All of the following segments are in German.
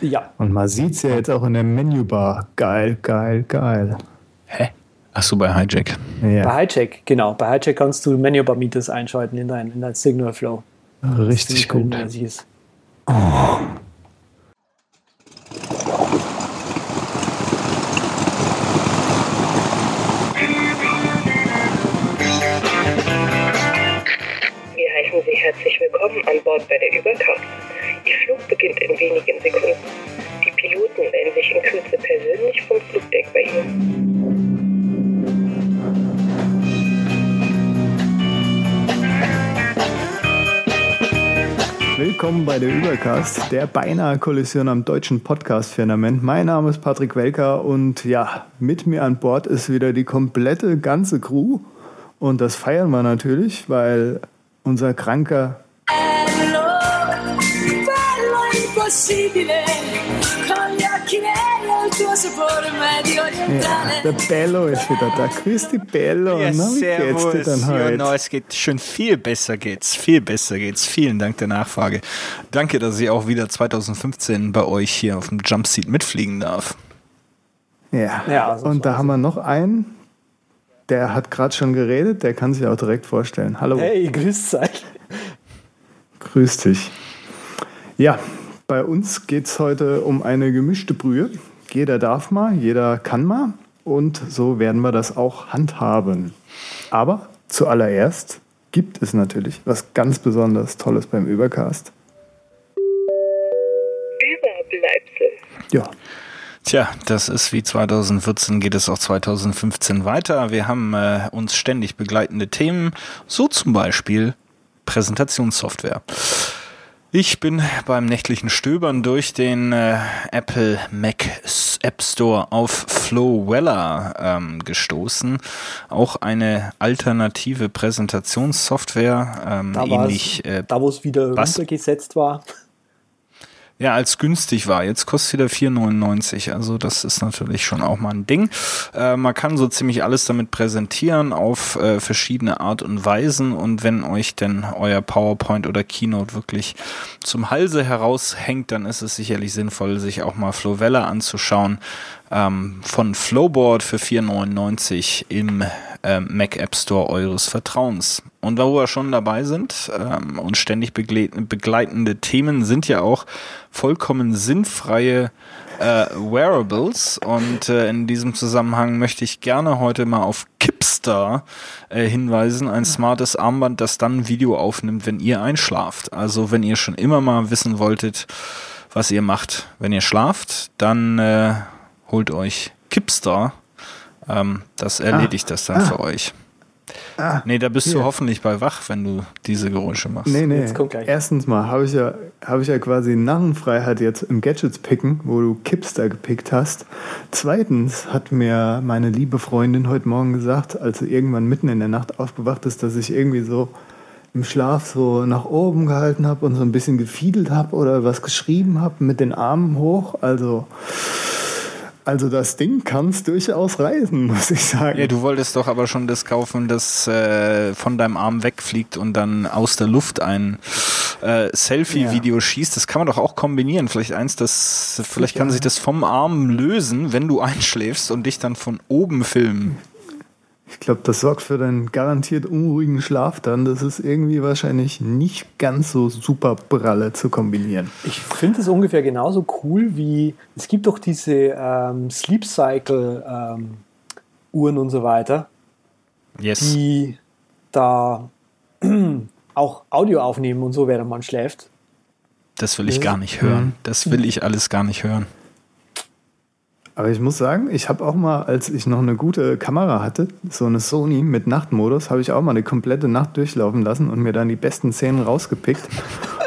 Ja. Und man sieht es ja jetzt auch in der Menübar. Geil, geil, geil. Hä? Achso, bei Hijack. Ja. Bei Hijack, genau. Bei Hijack kannst du Menübar Meters einschalten in dein, in dein Signal Flow. Richtig gut. Oh. Übercast, der beinahe Kollision am deutschen Podcast-Firmament. Mein Name ist Patrick Welker und ja, mit mir an Bord ist wieder die komplette ganze Crew. Und das feiern wir natürlich, weil unser kranker. Bello, Ja, der Bello ist wieder da. Grüß die Bello. Ja, Na, wie servus. geht's dir dann heute? Ja, no, es geht schon viel besser geht's. Viel besser geht's. Vielen Dank der Nachfrage. Danke, dass ich auch wieder 2015 bei euch hier auf dem Jumpseat mitfliegen darf. Ja, ja also und da haben wir noch einen, der hat gerade schon geredet, der kann sich auch direkt vorstellen. Hallo. Hey, grüß euch. Grüß dich. Ja, bei uns geht es heute um eine gemischte Brühe. Jeder darf mal, jeder kann mal und so werden wir das auch handhaben. Aber zuallererst gibt es natürlich was ganz besonders Tolles beim Übercast. Überbleibsel. Ja, Tja, das ist wie 2014, geht es auch 2015 weiter. Wir haben äh, uns ständig begleitende Themen, so zum Beispiel Präsentationssoftware. Ich bin beim nächtlichen Stöbern durch den äh, Apple Mac App Store auf Flowella ähm, gestoßen. Auch eine alternative Präsentationssoftware, ähm, da ähnlich. Äh, da, wo es wieder runtergesetzt war. Ja, als günstig war. Jetzt kostet wieder 4,99. Also das ist natürlich schon auch mal ein Ding. Äh, man kann so ziemlich alles damit präsentieren auf äh, verschiedene Art und Weisen. Und wenn euch denn euer PowerPoint oder Keynote wirklich zum Halse heraushängt, dann ist es sicherlich sinnvoll, sich auch mal Flowella anzuschauen. Ähm, von Flowboard für 4,99 im äh, Mac App Store eures Vertrauens. Und wo wir schon dabei sind ähm, und ständig begleitende Themen sind ja auch vollkommen sinnfreie äh, Wearables. Und äh, in diesem Zusammenhang möchte ich gerne heute mal auf Kipstar äh, hinweisen. Ein smartes Armband, das dann Video aufnimmt, wenn ihr einschlaft. Also wenn ihr schon immer mal wissen wolltet, was ihr macht, wenn ihr schlaft, dann äh, holt euch Kipstar ähm, das erledigt ah, das dann ah, für euch. Ah, nee, da bist hier. du hoffentlich bei wach, wenn du diese Geräusche machst. Nee, nee. Erstens mal habe ich, ja, hab ich ja quasi Narrenfreiheit jetzt im Gadgets picken, wo du Kipster gepickt hast. Zweitens hat mir meine liebe Freundin heute Morgen gesagt, als sie irgendwann mitten in der Nacht aufgewacht ist, dass ich irgendwie so im Schlaf so nach oben gehalten habe und so ein bisschen gefiedelt habe oder was geschrieben habe mit den Armen hoch. Also also das Ding kann es durchaus reisen, muss ich sagen. Ja, du wolltest doch aber schon das kaufen, das äh, von deinem Arm wegfliegt und dann aus der Luft ein äh, Selfie-Video ja. schießt. Das kann man doch auch kombinieren. Vielleicht eins, das, vielleicht kann sich das vom Arm lösen, wenn du einschläfst und dich dann von oben filmen. Ich glaube, das sorgt für deinen garantiert unruhigen Schlaf dann. Das ist irgendwie wahrscheinlich nicht ganz so super pralle zu kombinieren. Ich finde es ungefähr genauso cool wie, es gibt doch diese ähm, Sleep Cycle ähm, Uhren und so weiter, yes. die da auch Audio aufnehmen und so, während man schläft. Das will ich gar nicht hören. Das will ich alles gar nicht hören. Aber ich muss sagen, ich habe auch mal, als ich noch eine gute Kamera hatte, so eine Sony mit Nachtmodus, habe ich auch mal eine komplette Nacht durchlaufen lassen und mir dann die besten Szenen rausgepickt.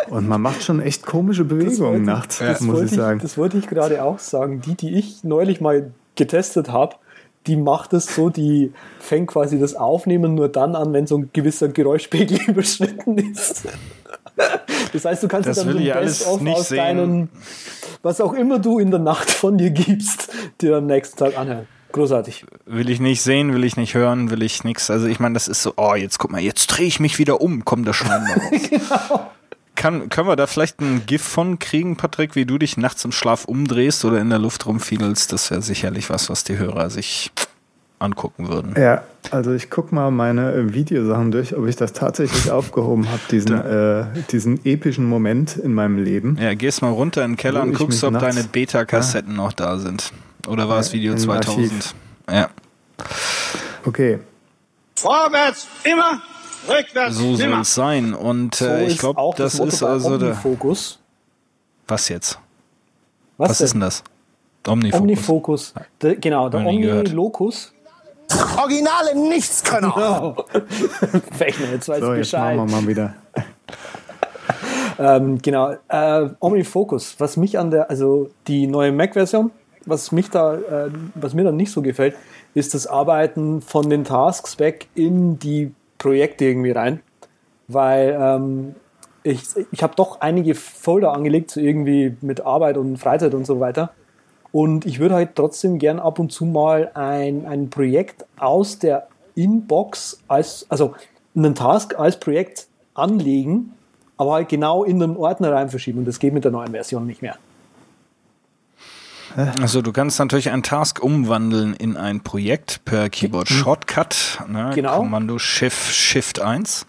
Und man macht schon echt komische Bewegungen nachts, ja. muss ich sagen. das wollte ich gerade auch sagen. Die, die ich neulich mal getestet habe, die macht es so, die fängt quasi das Aufnehmen nur dann an, wenn so ein gewisser Geräuschpegel überschritten ist. Das heißt, du kannst das dann so ein Best-of aus sehen. deinen was auch immer du in der Nacht von dir gibst, dir am nächsten Tag anhören. Großartig. Will ich nicht sehen, will ich nicht hören, will ich nichts. Also ich meine, das ist so, oh, jetzt guck mal, jetzt drehe ich mich wieder um, kommt der Schwein raus. genau. kann, können wir da vielleicht ein GIF von kriegen, Patrick, wie du dich nachts im Schlaf umdrehst oder in der Luft rumfiedelst? Das wäre sicherlich was, was die Hörer sich angucken würden. Ja, also ich gucke mal meine äh, Videosachen durch, ob ich das tatsächlich aufgehoben habe, diesen, äh, diesen epischen Moment in meinem Leben. Ja, gehst mal runter in den Keller und ich guckst, ob nachts- deine Beta-Kassetten noch da sind. Oder war es Ja, Video im 2000? Archiv. Ja, Okay, Vorwärts immer, rückwärts so soll nimmer. es sein. Und So äh, ich ist glaube, auch das Motto ist also der. Omnifokus. Was jetzt? Was, Was ist denn das? Omnifokus. Omnifokus. Der, genau, der. Omnilocus. Originale Nichtskönner. Fechner, jetzt weiß so, ich jetzt machen Bescheid. wir mal wieder. Ähm, genau, äh, OmniFocus. Was mich an der, also die neue Mac-Version, was mich da, äh, was mir dann nicht so gefällt, ist das Arbeiten von den Tasks weg in die Projekte irgendwie rein, weil ähm, ich, ich habe doch einige Folder angelegt, so irgendwie mit Arbeit und Freizeit und so weiter. Und ich würde halt trotzdem gern ab und zu mal ein, ein Projekt aus der Inbox als, also einen Task als Projekt anlegen, aber halt genau in den Ordner rein verschieben. Und das geht mit der neuen Version nicht mehr. Also du kannst natürlich einen Task umwandeln in ein Projekt per Keyboard Shortcut, ne, Genau. Kommando Shift Shift 1,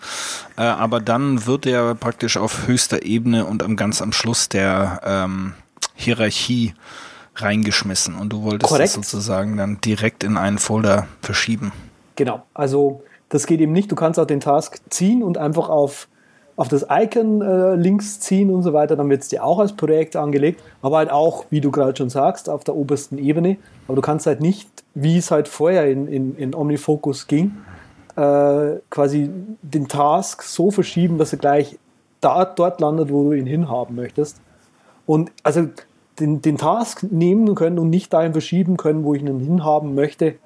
äh, aber dann wird er praktisch auf höchster Ebene und am ganz am Schluss der ähm, Hierarchie reingeschmissen und du wolltest Korrekt. das sozusagen dann direkt in einen Folder verschieben. Genau. Also das geht eben nicht. Du kannst auch den Task ziehen und einfach auf, auf das Icon äh, links ziehen und so weiter. Dann wird es dir auch als Projekt angelegt. Aber halt auch, wie du gerade schon sagst, auf der obersten Ebene. Aber du kannst halt nicht, wie es halt vorher in, in, in OmniFocus ging, äh, quasi den Task so verschieben, dass er gleich da, dort landet, wo du ihn hinhaben möchtest. Und also den, den Task nehmen können und nicht dahin verschieben können, wo ich ihn hinhaben möchte,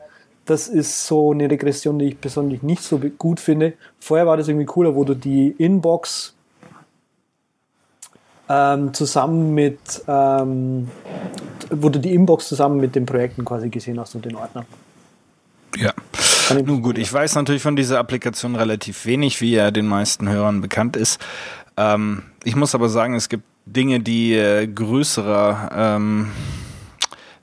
das ist so eine Regression, die ich persönlich nicht so gut finde. Vorher war das irgendwie cooler, wo du die Inbox ähm, zusammen mit, ähm, wo du die Inbox zusammen mit den Projekten quasi gesehen hast und den Ordner. Ja. Nun gut, ich weiß natürlich von dieser Applikation relativ wenig, wie ja den meisten Hörern bekannt ist. Ähm, ich muss aber sagen, es gibt Dinge, die äh, größerer ähm,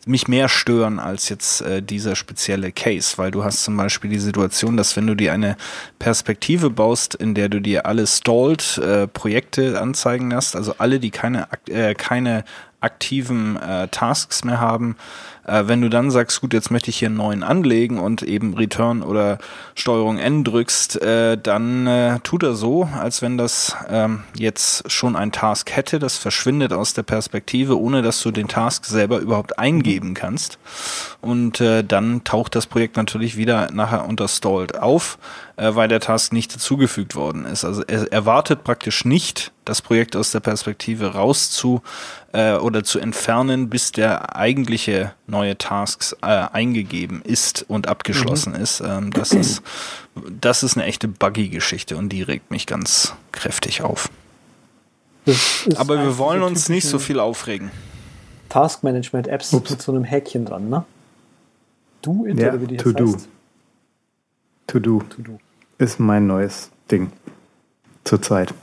mich mehr stören als jetzt äh, dieser spezielle Case, weil du hast zum Beispiel die Situation, dass wenn du dir eine Perspektive baust, in der du dir alle stalled äh, Projekte anzeigen lässt, also alle, die keine, äh, keine aktiven äh, Tasks mehr haben, äh, wenn du dann sagst, gut, jetzt möchte ich hier einen neuen anlegen und eben Return oder Steuerung N drückst, äh, dann äh, tut er so, als wenn das ähm, jetzt schon ein Task hätte. Das verschwindet aus der Perspektive, ohne dass du den Task selber überhaupt eingeben kannst. Und äh, dann taucht das Projekt natürlich wieder nachher unter Stalled auf, äh, weil der Task nicht dazugefügt worden ist. Also er erwartet praktisch nicht, das Projekt aus der Perspektive rauszu äh, oder zu entfernen, bis der eigentliche neue Tasks äh, eingegeben ist und abgeschlossen ist. Ähm, das ist. Das ist eine echte Buggy-Geschichte und die regt mich ganz kräftig auf. Aber wir wollen uns nicht so viel aufregen. Taskmanagement-Apps mit so einem Häkchen dran, ne? Du, Inter, Ja, wie die jetzt to do. heißt. To do To do. ist mein neues Ding. Zurzeit.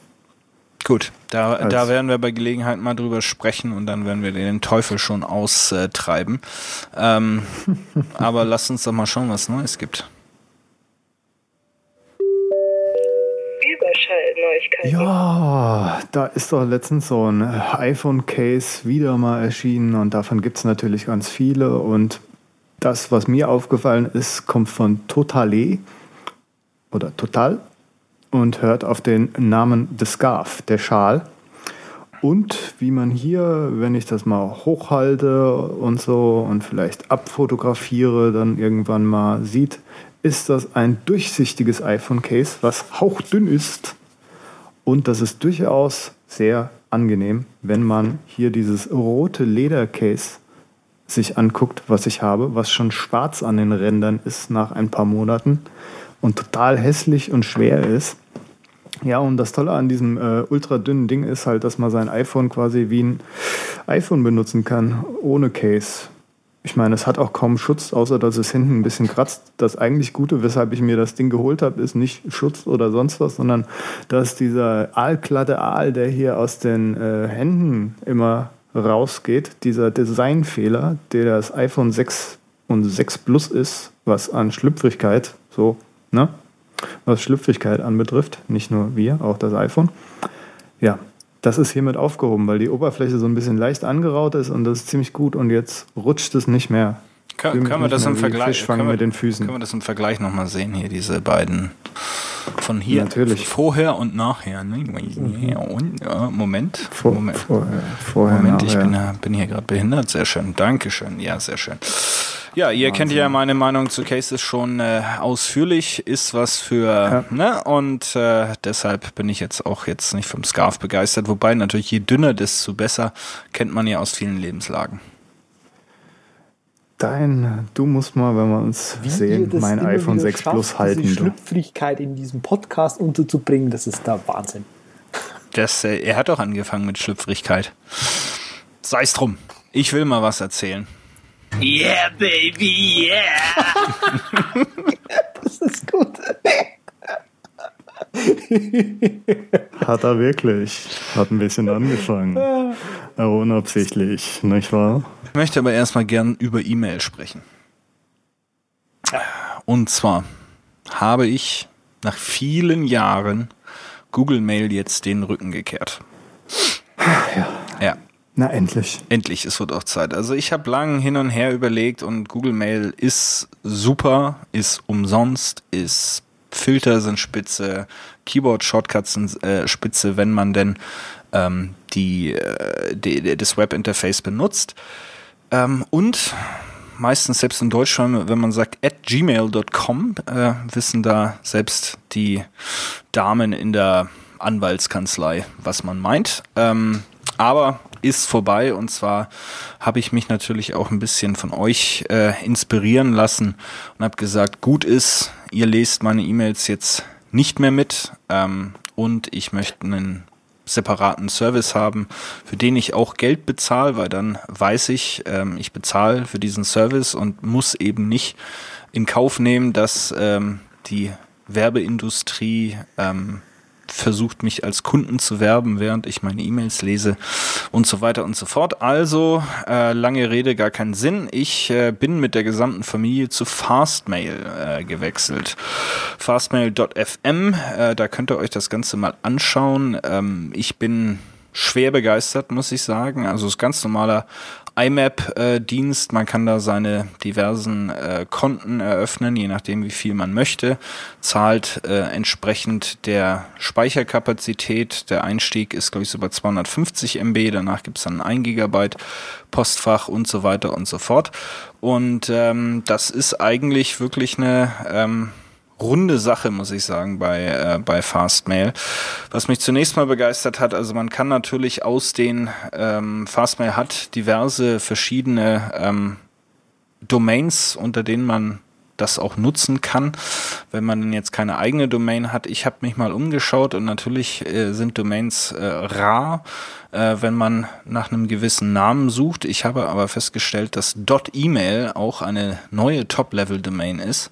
Gut, da, Als- da werden wir bei Gelegenheit mal drüber sprechen und dann werden wir den Teufel schon austreiben. Ähm, aber lasst uns doch mal schauen, was Neues gibt. Überschallneuigkeiten. Ja, da ist doch letztens so ein iPhone-Case wieder mal erschienen und davon gibt es natürlich ganz viele. Und das, was mir aufgefallen ist, kommt von Totale oder Total und hört auf den Namen The Scarf, der Schal. Und wie man hier, wenn ich das mal hochhalte und so und vielleicht abfotografiere, dann irgendwann mal sieht, ist das ein durchsichtiges iPhone-Case, was hauchdünn ist. Und das ist durchaus sehr angenehm, wenn man hier dieses rote Ledercase sich anguckt, was ich habe, was schon schwarz an den Rändern ist nach ein paar Monaten und total hässlich und schwer ist. Ja, und das Tolle an diesem äh, ultra dünnen Ding ist halt, dass man sein iPhone quasi wie ein iPhone benutzen kann, ohne Case. ich meine, es hat auch kaum Schutz, außer dass es hinten ein bisschen kratzt. Das eigentlich Gute, weshalb ich mir das Ding geholt habe, ist nicht Schutz oder sonst was, sondern dass dieser aalglatte Aal, der hier aus den äh, Händen immer rausgeht, dieser Designfehler, der das iPhone 6 und 6 Plus ist, was an Schlüpfrigkeit, so, ne? Was Schlüpfrigkeit anbetrifft, nicht nur wir, auch das iPhone. Ja, das ist hiermit aufgehoben, weil die Oberfläche so ein bisschen leicht angeraut ist und das ist ziemlich gut und jetzt rutscht es nicht mehr. Können, können wir das im Vergleich können wir, mit den Füßen. Können wir das im Vergleich nochmal sehen, hier diese beiden von hier. Natürlich. Vorher und nachher. Ne? Und, ja, Moment. Vor, Moment. Vorher, vorher, Moment, ich nachher. bin, bin hier gerade behindert. Sehr schön. Dankeschön. Ja, sehr schön. Ja, ihr kennt ja meine Meinung zu Cases schon äh, ausführlich, ist was für, Ja. ne? Und äh, deshalb bin ich jetzt auch jetzt nicht vom Scarf begeistert. Wobei natürlich je dünner, desto besser, kennt man ja aus vielen Lebenslagen. Dein, du musst mal, wenn wir uns Wie sehen, das mein immer iPhone wieder 6 Plus schafft, halten. Diese Du. Schlüpfrigkeit in diesem Podcast unterzubringen, das ist der Wahnsinn. Das, äh, er hat doch angefangen mit Schlüpfrigkeit. Sei's drum. Ich will mal was erzählen. Yeah, baby, yeah. Das ist gut. Hat er wirklich. Hat ein bisschen angefangen. Aber unabsichtlich, nicht wahr? Ich möchte aber erstmal gern über E-Mail sprechen. Und zwar habe ich nach vielen Jahren Google Mail jetzt den Rücken gekehrt. Ja. Ja, Na, endlich. endlich, es wird auch Zeit. Also ich habe lang hin und her überlegt und Google Mail ist super, ist umsonst, ist Filter sind spitze, Keyboard-Shortcuts sind äh, spitze, wenn man denn ähm, die, äh, die, das Webinterface benutzt. Ähm, und meistens selbst in Deutschland, wenn man sagt at gmail.com, äh, wissen da selbst die Damen in der Anwaltskanzlei, was man meint. Ähm, aber ist vorbei. Und zwar habe ich mich natürlich auch ein bisschen von euch äh, inspirieren lassen und habe gesagt, gut ist, ihr lest meine E-Mails jetzt nicht mehr mit ähm, und ich möchte einen separaten Service haben, für den ich auch Geld bezahle, weil dann weiß ich, ähm, ich bezahle für diesen Service und muss eben nicht in Kauf nehmen, dass ähm, die Werbeindustrie ähm, versucht, mich als Kunden zu werben, während ich meine E-Mails lese und so weiter und so fort. Also, äh, lange Rede, gar keinen Sinn. Ich äh, bin mit der gesamten Familie zu Fastmail äh, gewechselt. Fastmail.fm, äh, da könnt ihr euch das Ganze mal anschauen. Ähm, ich bin schwer begeistert, muss ich sagen. Also ist ganz normaler IMAP-Dienst. Man kann da seine diversen äh, Konten eröffnen, je nachdem, wie viel man möchte. Zahlt äh, entsprechend der Speicherkapazität. Der Einstieg ist, glaube ich, so bei 250 MB. Danach gibt es dann ein Gigabyte Postfach und so weiter und so fort. Und ähm, das ist eigentlich wirklich eine ähm, runde Sache, muss ich sagen, bei, äh, bei Fastmail. Was mich zunächst mal begeistert hat, also man kann natürlich aus den, ähm, Fastmail hat diverse verschiedene ähm, Domains, unter denen man das auch nutzen kann, wenn man jetzt keine eigene Domain hat. Ich habe mich mal umgeschaut und natürlich äh, sind Domains äh, rar, äh, wenn man nach einem gewissen Namen sucht. Ich habe aber festgestellt, dass .email auch eine neue Top-Level-Domain ist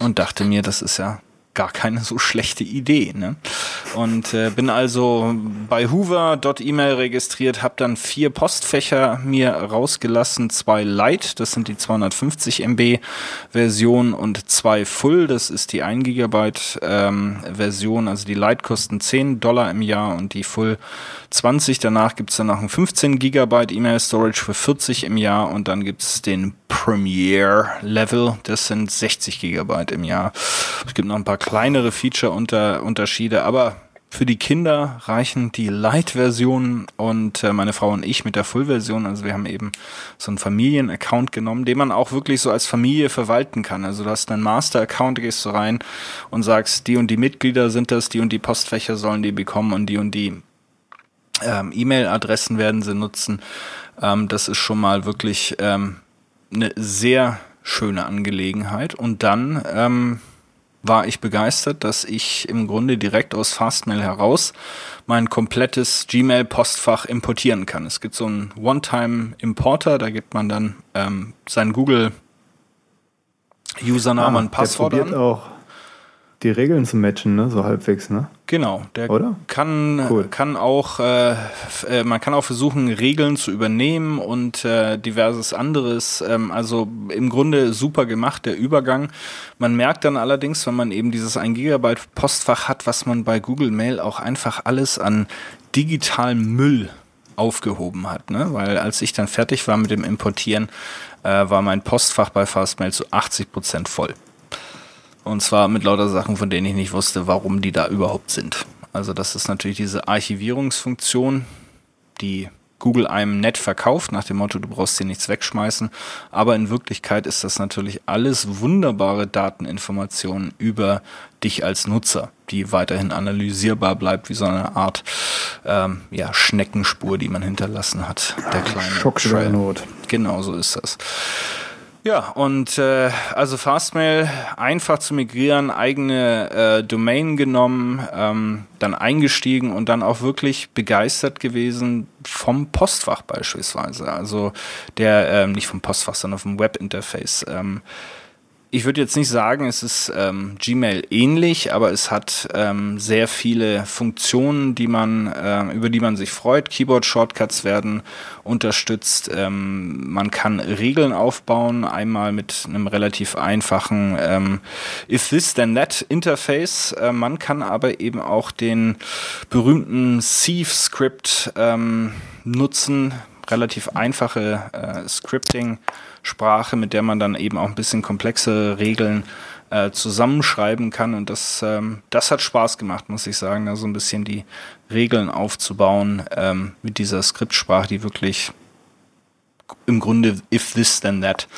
und dachte mir, das ist ja gar keine so schlechte Idee. Ne? Und äh, bin also bei Hoover.email registriert, habe dann vier Postfächer mir rausgelassen, zwei Lite, das sind die 250 MB Version und zwei Full, das ist die 1 Gigabyte ähm, Version. Also die Lite kosten 10 Dollar im Jahr und die Full 20. Danach gibt's dann noch ein 15 Gigabyte E-Mail Storage für 40 im Jahr und dann gibt's den Premiere Level, das sind 60 Gigabyte im Jahr. Es gibt noch ein paar kleinere Feature-Unterschiede, aber für die Kinder reichen die Light-Versionen und äh, meine Frau und ich mit der Full-Version. Also wir haben eben so einen Familien-Account genommen, den man auch wirklich so als Familie verwalten kann. Also du hast einen Master-Account, gehst du rein und sagst, die und die Mitglieder sind das, die und die Postfächer sollen die bekommen und die und die ähm, E-Mail-Adressen werden sie nutzen. Ähm, das ist schon mal wirklich ähm, eine sehr schöne Angelegenheit. Und dann ähm, war ich begeistert, dass ich im Grunde direkt aus Fastmail heraus mein komplettes Gmail-Postfach importieren kann. Es gibt so einen One-Time-Importer, da gibt man dann ähm, sein Google-Username und Passwort Ah, der probiert an. auch die Regeln zu matchen, ne? so halbwegs. Ne? Genau, der Oder? kann Cool. kann auch äh, äh, man kann auch versuchen Regeln zu übernehmen und äh, diverses anderes. Ähm, also im Grunde super gemacht der Übergang. Man merkt dann allerdings, wenn man eben dieses 1 Gigabyte Postfach hat, was man bei Google Mail auch einfach alles an digitalem Müll aufgehoben hat, ne? Weil als ich dann fertig war mit dem Importieren, äh, war mein Postfach bei Fastmail zu 80 Prozent voll. Und zwar mit lauter Sachen, von denen ich nicht wusste, warum die da überhaupt sind. Also das ist natürlich diese Archivierungsfunktion, die Google einem nett verkauft, nach dem Motto, du brauchst hier nichts wegschmeißen. Aber in Wirklichkeit ist das natürlich alles wunderbare Dateninformationen über dich als Nutzer, die weiterhin analysierbar bleibt, wie so eine Art ähm, ja, Schneckenspur, die man hinterlassen hat. Der kleine Schock der Trail. Not. Genau so ist das. Ja, und äh, also Fastmail einfach zu migrieren, eigene äh, Domain genommen, ähm, dann eingestiegen und dann auch wirklich begeistert gewesen vom Postfach beispielsweise. Also der, ähm, nicht vom Postfach, sondern vom Webinterface. Ähm, ich würde jetzt nicht sagen, es ist ähm, Gmail ähnlich, aber es hat ähm, sehr viele Funktionen, die man, ähm, über die man sich freut. Keyboard-Shortcuts werden unterstützt. Ähm, man kann Regeln aufbauen, einmal mit einem relativ einfachen ähm, If This Then That Interface. Äh, man kann aber eben auch den berühmten Sieve-Script ähm, nutzen, relativ einfache äh, Scripting-Sprache, mit der man dann eben auch ein bisschen komplexere Regeln äh, zusammenschreiben kann. Und das, ähm, das hat Spaß gemacht, muss ich sagen, da so ein bisschen die Regeln aufzubauen ähm, mit dieser Skriptsprache, die wirklich im Grunde if this then that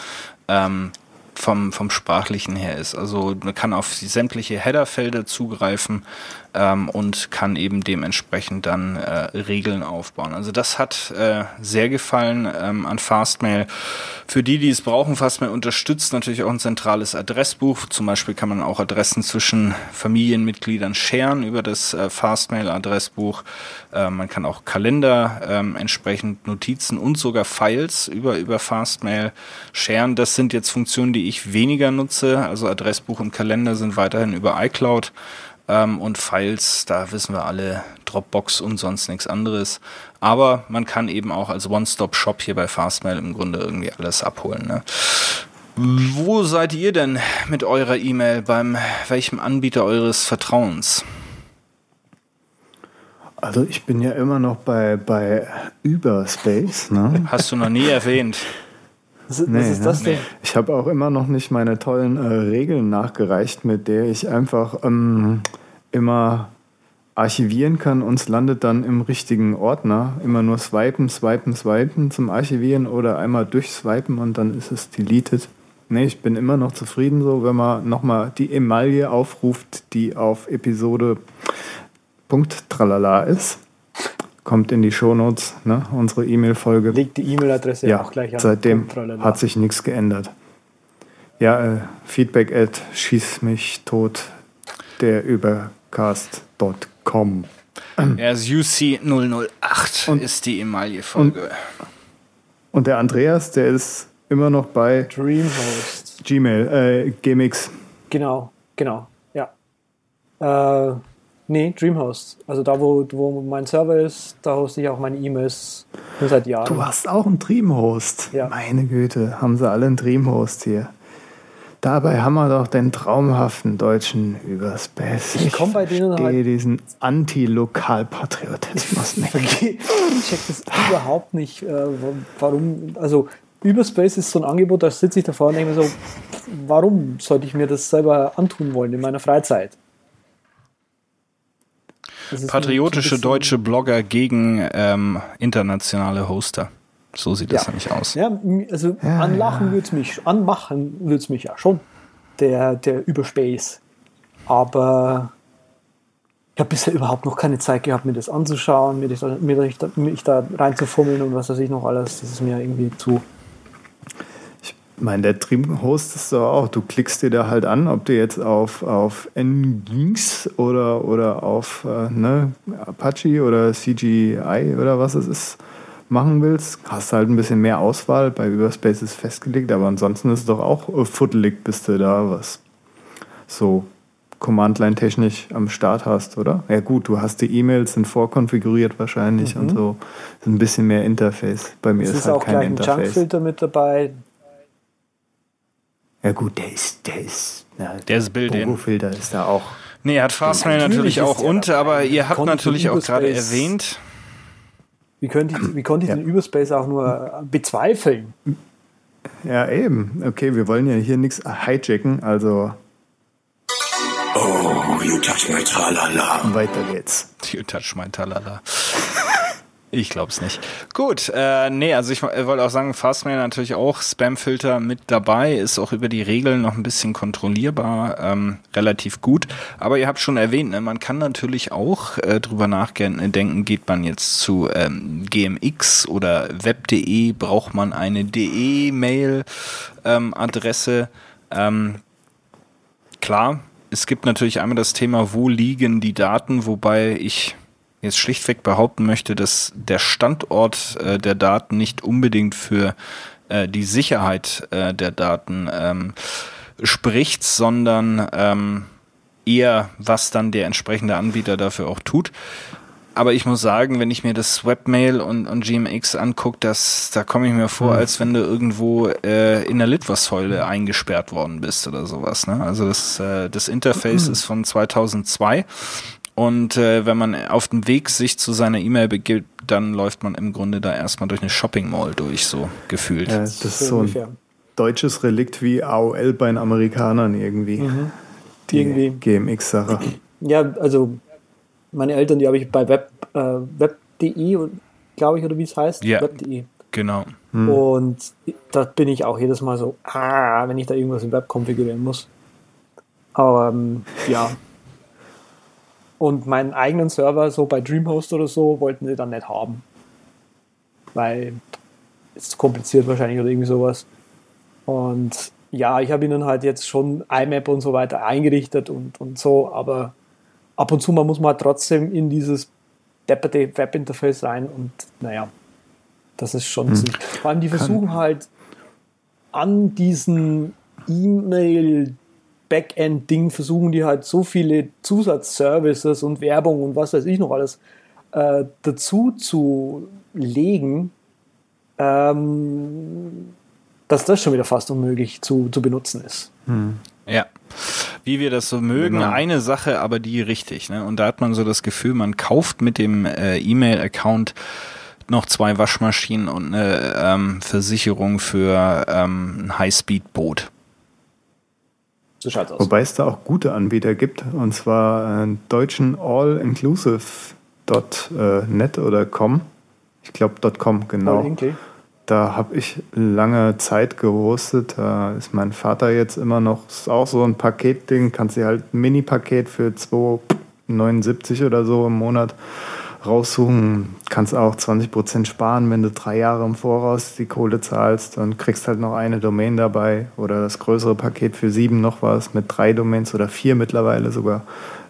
ähm, vom, vom sprachlichen her ist. Also man kann auf sämtliche Headerfelder zugreifen ähm, und kann eben dementsprechend dann äh, Regeln aufbauen. Also das hat äh, sehr gefallen ähm, an Fastmail. Für die, die es brauchen, Fastmail unterstützt natürlich auch ein zentrales Adressbuch. Zum Beispiel kann man auch Adressen zwischen Familienmitgliedern sharen über das äh, Fastmail-Adressbuch. Äh, man kann auch Kalender ähm, entsprechend Notizen und sogar Files über, über Fastmail sharen. Das sind jetzt Funktionen, die ich weniger nutze. Also Adressbuch und Kalender sind weiterhin über iCloud. Ähm, und Files, da wissen wir alle, Dropbox und sonst nichts anderes. Aber man kann eben auch als One-Stop-Shop hier bei Fastmail im Grunde irgendwie alles abholen. Ne? Wo seid ihr denn mit eurer E-Mail? Beim welchem Anbieter eures Vertrauens? Also ich bin ja immer noch bei, bei Überspace. Ne? Hast du noch nie erwähnt. Was, was Nee, ist das ne? denn? Ich habe auch immer noch nicht meine tollen äh, Regeln nachgereicht, mit der ich einfach ähm, immer archivieren kann und es landet dann im richtigen Ordner. Immer nur swipen, swipen, swipen zum Archivieren oder einmal durchswipen und dann ist es deleted. Nee, ich bin immer noch zufrieden so, wenn man nochmal die Emaille aufruft, die auf Episode Punkt Tralala ist. Kommt in die Shownotes, ne? unsere E-Mail-Folge. Legt die E-Mail-Adresse Ja, auch gleich an. seitdem hat sich nichts geändert. Ja, äh, feedback at schieß mich tot der übercast.com. Ja, das UC008 Und- ist die Emaille-Folge. Und der Andreas, der ist immer noch bei Dreamhost. Gmail, äh, Gmx. Genau, genau, ja. Äh, nee, Dreamhost. Also da, wo, wo mein Server ist, da hoste ich auch meine E-Mails schon seit Jahren. Du hast auch einen Dreamhost. Ja. Meine Güte, haben sie alle einen Dreamhost hier. Dabei haben wir doch den traumhaften deutschen Überspace. Ich komm bei denen halt- diesen Anti-Lokalpatriotismus nicht. Ich check das überhaupt nicht, äh, wa- warum, also Überspace ist so ein Angebot, da sitze ich davor und denke mir so, warum sollte ich mir das selber antun wollen in meiner Freizeit? Das Patriotische deutsche Blogger gegen ähm, internationale Hoster. So sieht das Ja. nämlich aus. Ja, also anlachen würde es mich, anmachen würde es mich ja schon, der, der Überspace. Aber ich habe bisher überhaupt noch keine Zeit gehabt, mir das anzuschauen, mir, das, mir, da- mich da reinzufummeln und was weiß ich noch alles. Das ist mir irgendwie zu. Mein der Dream-Host ist doch auch, du klickst dir da halt an, ob du jetzt auf, auf Nginx oder, oder auf äh, ne, Apache oder CGI oder was es ist machen willst, hast halt ein bisschen mehr Auswahl. Bei Überspace ist festgelegt, aber ansonsten ist es doch auch äh, fuddelig, bis du da was so Command-Line-technisch am Start hast, oder? Ja gut, du hast die E-Mails, sind vorkonfiguriert wahrscheinlich Mhm. und so. Ein bisschen mehr Interface. Bei mir Es ist, ist halt auch kein gleich ein Interface. Junkfilter mit dabei. Ja gut, der ist, der ist, na, Der ist Built-in. Bogo-Filter ist da auch. Nee, hat Fastmail Natürlich natürlich auch. Und, aber ihr habt natürlich auch gerade erwähnt, Wie, könnte ich, wie konnte ich Ja. den Überspace auch nur bezweifeln? Ja, eben. Okay, wir wollen ja hier nichts hijacken, also Oh, you touch my tralala. weiter geht's. You touch my talala. Ich glaub's nicht. Gut, äh, nee, also ich äh, wollte auch sagen, Fastmail natürlich auch Spamfilter mit dabei, ist auch über die Regeln noch ein bisschen kontrollierbar, ähm, relativ gut. Aber ihr habt schon erwähnt, ne, man kann natürlich auch äh, drüber nachdenken, geht man jetzt zu ähm, GMX oder web.de, braucht man eine DE-Mail-Adresse. Ähm, klar, es gibt natürlich einmal das Thema, wo liegen die Daten, wobei ich jetzt schlichtweg behaupten möchte, dass der Standort äh, der Daten nicht unbedingt für äh, die Sicherheit äh, der Daten ähm, spricht, sondern ähm, eher, was dann der entsprechende Anbieter dafür auch tut. Aber ich muss sagen, wenn ich mir das Webmail und, und GMX angucke, das, da komme ich mir vor, als wenn du irgendwo äh, in der Litfaßsäule eingesperrt worden bist oder sowas. Ne? Also das, äh, das Interface ist von 2002 und äh, wenn man auf dem Weg sich zu seiner E-Mail begibt, dann läuft man im Grunde da erstmal durch eine Shopping Mall durch, so gefühlt. Ja, das ist So ein ungefähr. deutsches Relikt wie AOL bei den Amerikanern irgendwie. Die Irgendwie. GMX-Sache. Ja, also meine Eltern, die habe ich bei web, äh, web.de, glaube ich, oder wie es heißt. Ja. Web.de. Genau. Und da bin ich auch jedes Mal so, ah, wenn ich da irgendwas im Web konfigurieren muss. Aber ähm, ja. Und meinen eigenen Server, so bei Dreamhost oder so, wollten sie dann nicht haben. Weil ist zu kompliziert wahrscheinlich oder irgendwie sowas. Und ja, ich habe ihnen halt jetzt schon IMAP und so weiter eingerichtet und, und so, aber ab und zu mal muss man halt trotzdem in dieses depperte Webinterface rein und naja, das ist schon ziemlich. Vor allem, die versuchen halt an diesen E-Mail Backend-Ding versuchen die halt so viele Zusatzservices und Werbung und was weiß ich noch alles äh, dazu zu legen, ähm, dass das schon wieder fast unmöglich zu, zu benutzen ist. Ja. Wie wir das so mögen, Genau. eine Sache, aber die richtig. Ne? Und da hat man so das Gefühl, man kauft mit dem äh, E-Mail-Account noch zwei Waschmaschinen und eine ähm, Versicherung für ähm, ein Highspeed-Boot. So schaut's aus. Wobei es da auch gute Anbieter gibt, und zwar einen deutschen All-Inclusive.net oder com. Ich glaube .com, genau. Da habe ich lange Zeit gehostet. Da ist mein Vater jetzt immer noch, ist auch so ein Paketding. Kannst dir halt ein Mini-Paket für 2,79 oder so im Monat raussuchen. Kannst auch 20% sparen, wenn du drei Jahre im Voraus die Kohle zahlst und kriegst halt noch eine Domain dabei oder das größere Paket für sieben noch was mit drei Domains oder vier mittlerweile sogar.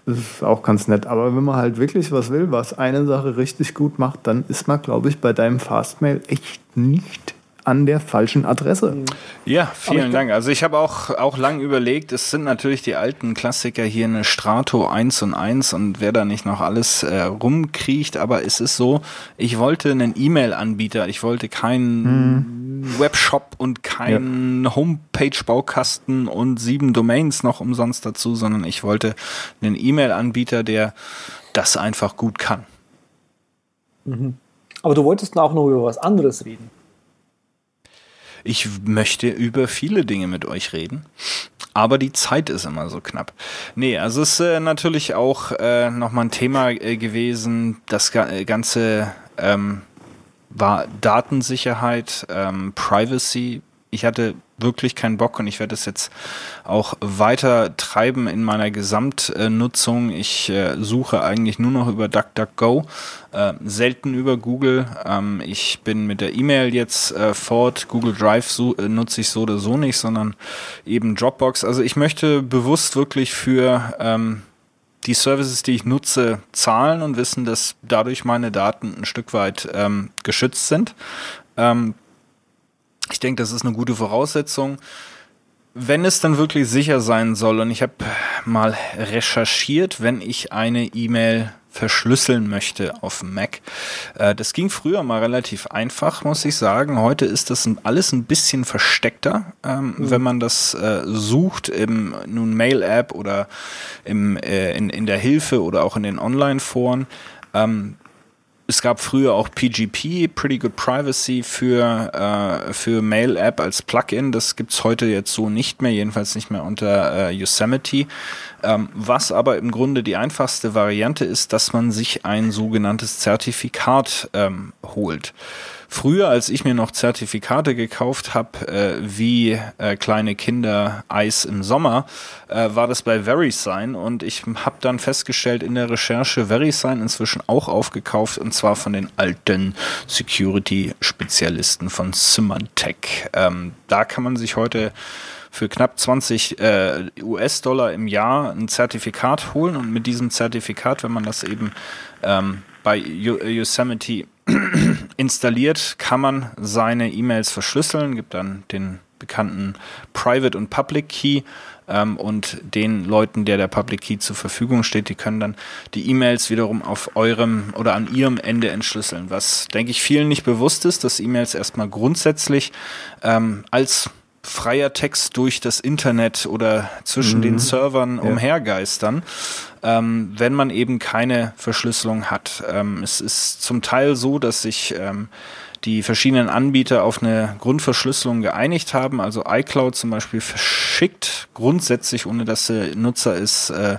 Das ist auch ganz nett. Aber wenn man halt wirklich was will, was eine Sache richtig gut macht, dann ist man, glaube ich, bei deinem Fastmail echt nicht an der falschen Adresse. Ja, vielen Dank. Also ich habe auch, auch lang überlegt, es sind natürlich die alten Klassiker hier eine Strato 1 und 1 und wer da nicht noch alles äh, rumkriecht, aber es ist so, ich wollte einen E-Mail-Anbieter, ich wollte keinen Webshop und keinen Homepage-Baukasten und sieben Domains noch umsonst dazu, sondern ich wollte einen E-Mail-Anbieter, der das einfach gut kann. Aber du wolltest auch noch über was anderes reden. Ich möchte über viele Dinge mit euch reden, aber die Zeit ist immer so knapp. Nee, also es ist äh, natürlich auch äh, nochmal ein Thema äh, gewesen, das äh, ganze ähm, war Datensicherheit, ähm, Privacy ich hatte wirklich keinen Bock und ich werde es jetzt auch weiter treiben in meiner Gesamtnutzung. Ich äh, suche eigentlich nur noch über DuckDuckGo, äh, selten über Google. Ähm, ich bin mit der E-Mail jetzt äh, fort. Google Drive so, äh, nutze ich so oder so nicht, sondern eben Dropbox. Also ich möchte bewusst wirklich für ähm, die Services, die ich nutze, zahlen und wissen, dass dadurch meine Daten ein Stück weit ähm, geschützt sind. Ähm, ich denke, das ist eine gute Voraussetzung. Wenn es dann wirklich sicher sein soll, und ich habe mal recherchiert, wenn ich eine E-Mail verschlüsseln möchte auf dem Mac. Äh, das ging früher mal relativ einfach, muss ich sagen. Heute ist das alles ein bisschen versteckter, ähm, mhm. wenn man das äh, sucht im nun Mail-App oder im, äh, in, in der Hilfe oder auch in den Online-Foren. Ähm, es gab früher auch PGP, Pretty Good Privacy, für, äh, für Mail-App als Plugin. Das gibt's heute jetzt so nicht mehr, jedenfalls nicht mehr unter äh, Yosemite. Ähm, was aber im Grunde die einfachste Variante ist, dass man sich ein sogenanntes Zertifikat ähm, holt. Früher, als ich mir noch Zertifikate gekauft habe, äh, wie äh, kleine Kinder Eis im Sommer, äh, war das bei VeriSign und ich habe dann festgestellt in der Recherche, VeriSign inzwischen auch aufgekauft und zwar von den alten Security-Spezialisten von Symantec. Ähm, da kann man sich heute für knapp 20 äh, US-Dollar im Jahr ein Zertifikat holen und mit diesem Zertifikat, wenn man das eben ähm, bei Yosemite installiert, kann man seine E-Mails verschlüsseln, gibt dann den bekannten Private und Public Key ähm, und den Leuten, der der Public Key zur Verfügung steht, die können dann die E-Mails wiederum auf eurem oder an ihrem Ende entschlüsseln. Was, denke ich, vielen nicht bewusst ist, dass E-Mails erstmal grundsätzlich ähm, als freier Text durch das Internet oder zwischen mhm. den Servern ja. umhergeistern, ähm, wenn man eben keine Verschlüsselung hat. Ähm, es ist zum Teil so, dass sich ähm, die verschiedenen Anbieter auf eine Grundverschlüsselung geeinigt haben. Also iCloud zum Beispiel verschickt grundsätzlich, ohne dass der Nutzer es äh,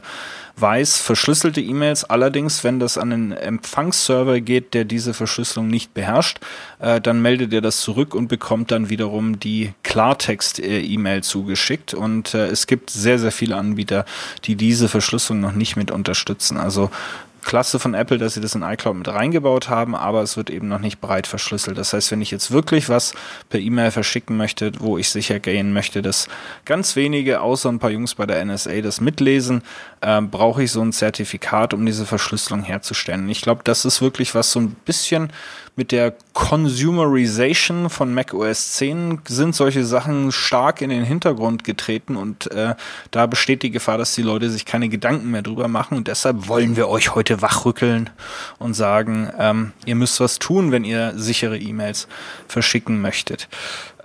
weiß verschlüsselte E-Mails. Allerdings, wenn das an einen Empfangsserver geht, der diese Verschlüsselung nicht beherrscht, äh, dann meldet er das zurück und bekommt dann wiederum die Klartext-E-Mail zugeschickt. Und äh, es gibt sehr, sehr viele Anbieter, die diese Verschlüsselung noch nicht mit unterstützen. Also klasse von Apple, dass sie das in iCloud mit reingebaut haben, aber es wird eben noch nicht breit verschlüsselt. Das heißt, wenn ich jetzt wirklich was per E-Mail verschicken möchte, wo ich sicher gehen möchte, dass ganz wenige, außer ein paar Jungs bei der NSA, das mitlesen, äh, brauche ich so ein Zertifikat, um diese Verschlüsselung herzustellen. Ich glaube, das ist wirklich was so ein bisschen mit der Consumerization von Mac OS 10 sind solche Sachen stark in den Hintergrund getreten und äh, da besteht die Gefahr, dass die Leute sich keine Gedanken mehr drüber machen und deshalb wollen wir euch heute wachrückeln und sagen, ähm, ihr müsst was tun, wenn ihr sichere E-Mails verschicken möchtet.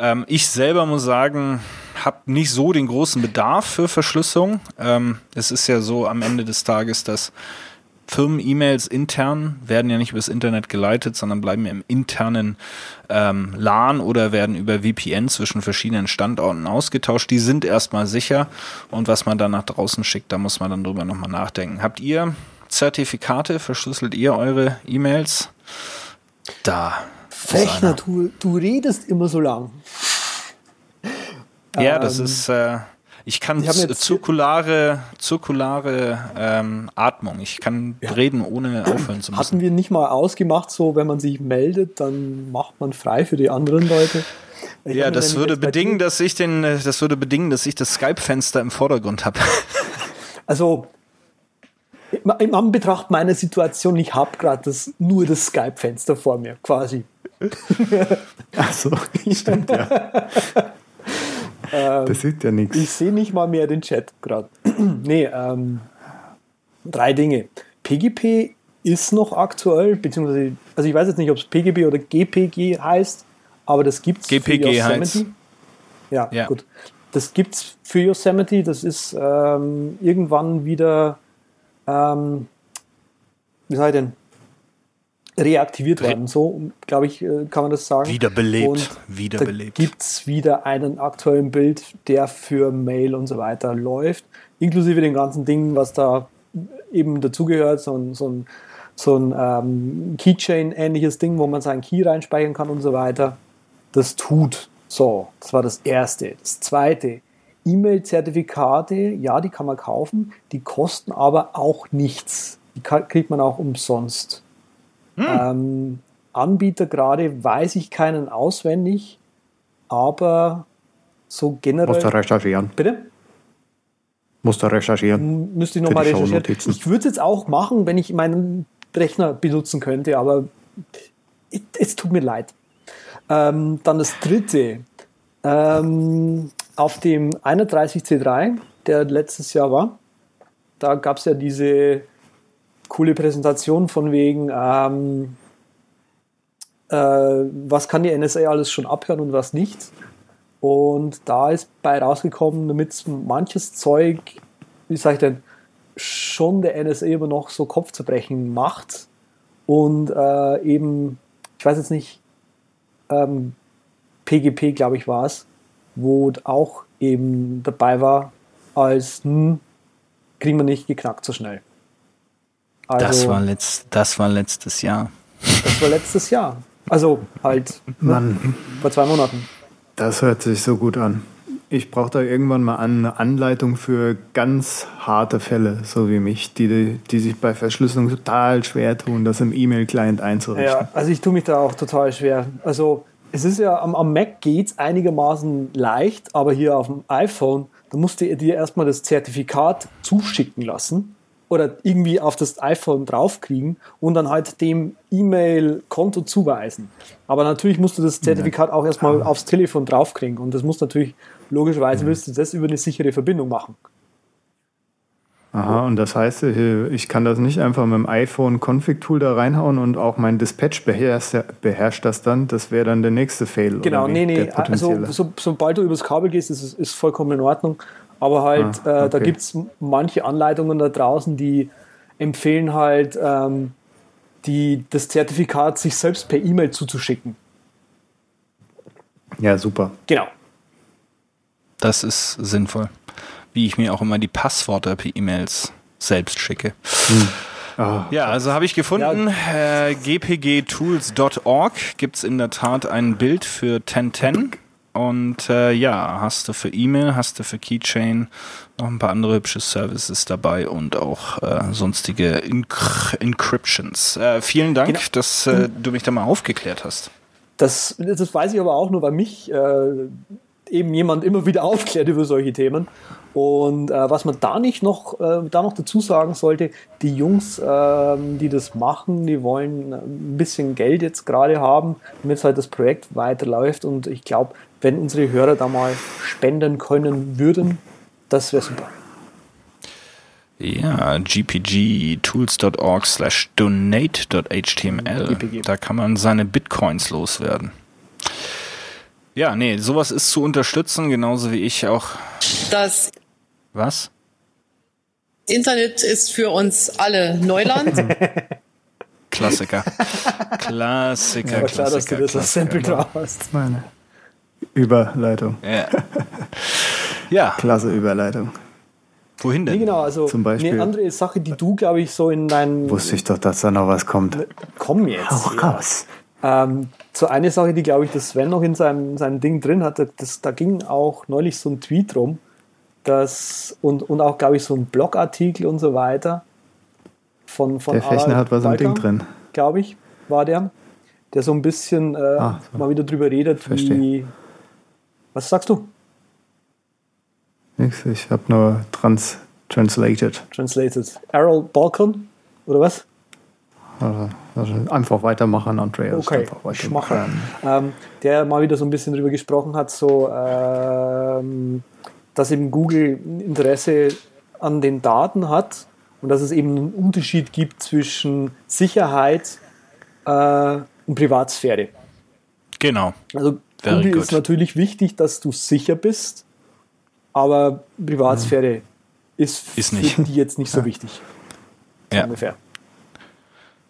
Ähm, ich selber muss sagen, habe nicht so den großen Bedarf für Verschlüsselung. Ähm, es ist ja so am Ende des Tages, dass Firmen-E-Mails intern werden ja nicht übers Internet geleitet, sondern bleiben im internen ähm, LAN oder werden über VPN zwischen verschiedenen Standorten ausgetauscht. Die sind erstmal sicher und was man dann nach draußen schickt, da muss man dann drüber nochmal nachdenken. Habt ihr Zertifikate? Verschlüsselt ihr eure E-Mails? Da. Fechner, du, du redest immer so lang. Ja, das ähm, ist. Äh, ich kann zirkulare, zirkulare ähm, Atmung. Ich kann ja. reden, ohne aufhören zu müssen. Hatten wir nicht mal ausgemacht, so wenn man sich meldet, dann macht man frei für die anderen Leute. Ich ja, das würde bedingen, dass ich den, das würde bedingen, dass ich das Skype-Fenster im Vordergrund habe. Also im Anbetracht meiner Situation, ich habe gerade das, nur das Skype-Fenster vor mir, quasi. Ach so, stimmt ja. Ähm, das sieht ja nichts. Ich sehe nicht mal mehr den Chat gerade. nee, ähm, drei Dinge. PGP ist noch aktuell, beziehungsweise, also ich weiß jetzt nicht, ob es PGP oder GPG heißt, aber das gibt es für Yosemite. Heißt. Ja, ja, gut. Das gibt es für Yosemite, das ist ähm, irgendwann wieder, ähm, wie sei denn, reaktiviert worden. So, glaube ich, äh, kann man das sagen. Wiederbelebt. Und Wiederbelebt. Gibt es wieder einen aktuellen Bild, der für Mail und so weiter läuft. Inklusive den ganzen Dingen, was da eben dazugehört. So ein, so ein, so ein ähm, Keychain-ähnliches Ding, wo man seinen Key reinspeichern kann und so weiter. Das tut So, das war das Erste. Das Zweite, E-Mail-Zertifikate, ja, die kann man kaufen, die kosten aber auch nichts. Die kriegt man auch umsonst. Ähm, Anbieter gerade weiß ich keinen auswendig, aber so Musst du generell. recherchieren. Bitte? Musst du recherchieren. Müsste ich nochmal recherchieren. Ich würde es jetzt auch machen, wenn ich meinen Rechner benutzen könnte, aber es, es tut mir leid. Ähm, dann das dritte. Ähm, auf dem 31C3, der letztes Jahr war, da gab es ja diese coole Präsentation von wegen, ähm, äh, was kann die NSA alles schon abhören und was nicht. Und da ist bei rausgekommen, damit manches Zeug, wie sag ich denn, schon der NSA immer noch so Kopfzerbrechen macht und äh, eben, ich weiß jetzt nicht, ähm, PGP, glaube ich, war es, wo auch eben dabei war, als hm, kriegen wir nicht geknackt so schnell. Also, das, war letzt, das war letztes Jahr. das war letztes Jahr. Also halt Mann, vor zwei Monaten. das hört sich so gut an. Ich brauche da irgendwann mal eine Anleitung für ganz harte Fälle, so wie mich, die, die sich bei Verschlüsselung total schwer tun, das im E-Mail-Client einzurichten. Ja, also ich tue mich da auch total schwer. Also es ist ja am, am Mac geht's einigermaßen leicht, aber hier auf dem iPhone, da musst du dir erstmal das Zertifikat zuschicken lassen oder irgendwie auf das iPhone draufkriegen und dann halt dem E-Mail-Konto zuweisen. Aber natürlich musst du das Zertifikat auch erstmal aufs Telefon draufkriegen und das muss natürlich, logischerweise willst du das über eine sichere Verbindung machen. Aha, und das heißt, ich kann das nicht einfach mit dem iPhone-Config-Tool da reinhauen und auch mein Dispatch beherrscht, beherrscht das dann. Das wäre dann der nächste Fail. Genau, nee, nee, also so, sobald du übers Kabel gehst, ist es vollkommen in Ordnung. Aber halt, Ah, äh, da okay. gibt es manche Anleitungen da draußen, die empfehlen halt, ähm, die, das Zertifikat sich selbst per E-Mail zuzuschicken. Ja, super. Genau. Das ist sinnvoll. Wie ich mir auch immer die Passwörter per E-Mails selbst schicke. Ah, Ja, also habe ich gefunden, äh, gpgtools.org gibt es in der Tat ein Bild für 1010. Und äh, ja, hast du für E-Mail, hast du für Keychain noch ein paar andere hübsche Services dabei und auch äh, sonstige Inc Encryptions. Äh, vielen Dank, Genau. dass äh, du mich da mal aufgeklärt hast. Das, das weiß ich aber auch nur, weil mich äh, eben jemand immer wieder aufklärt über solche Themen. Und äh, was man da nicht noch, äh, da noch dazu sagen sollte, die Jungs, ähm, die das machen, die wollen ein bisschen Geld jetzt gerade haben, damit halt das Projekt weiterläuft. Und ich glaube, wenn unsere Hörer da mal spenden können würden, das wäre super. Ja, gpgtools.org slash donate.html. Da kann man seine Bitcoins loswerden. Ja, nee, sowas ist zu unterstützen, genauso wie ich auch. Das Was? Internet ist für uns alle Neuland. Klassiker. Klassiker, Aber klar, dass du Klassiker, das als Sample Klassiker. drauf hast. meine Überleitung. Ja. ja, Klasse Überleitung. wohin Nee, denn? genau, also Zum Beispiel- eine andere Sache, die du, glaube ich, so in deinen Wusste ich doch, dass da noch was kommt. Komm jetzt. Hau ja. raus. Ähm, so eine Sache, die glaube ich, das Sven noch in seinem, seinem Ding drin hatte, das, da ging auch neulich so ein Tweet rum, dass, und, und auch, glaube ich, so ein Blogartikel und so weiter von, von Der Fechner hat was im Ding drin. Glaube ich, war der, der so ein bisschen äh, Ah, so. mal wieder drüber redet, wie. Was sagst du? Nix, ich habe nur trans translated. Translated. Errol Balkan? Oder was? Also, also einfach weitermachen, Andreas. Okay, einfach Schmacher. Ähm, der mal wieder so ein bisschen darüber gesprochen hat, so, ähm, dass eben Google ein Interesse an den Daten hat und dass es eben einen Unterschied gibt zwischen Sicherheit äh, und Privatsphäre. Genau. Also Very Google good. ist natürlich wichtig, dass du sicher bist, aber Privatsphäre ist, Ist für nicht. die jetzt nicht so wichtig. Ja. ungefähr.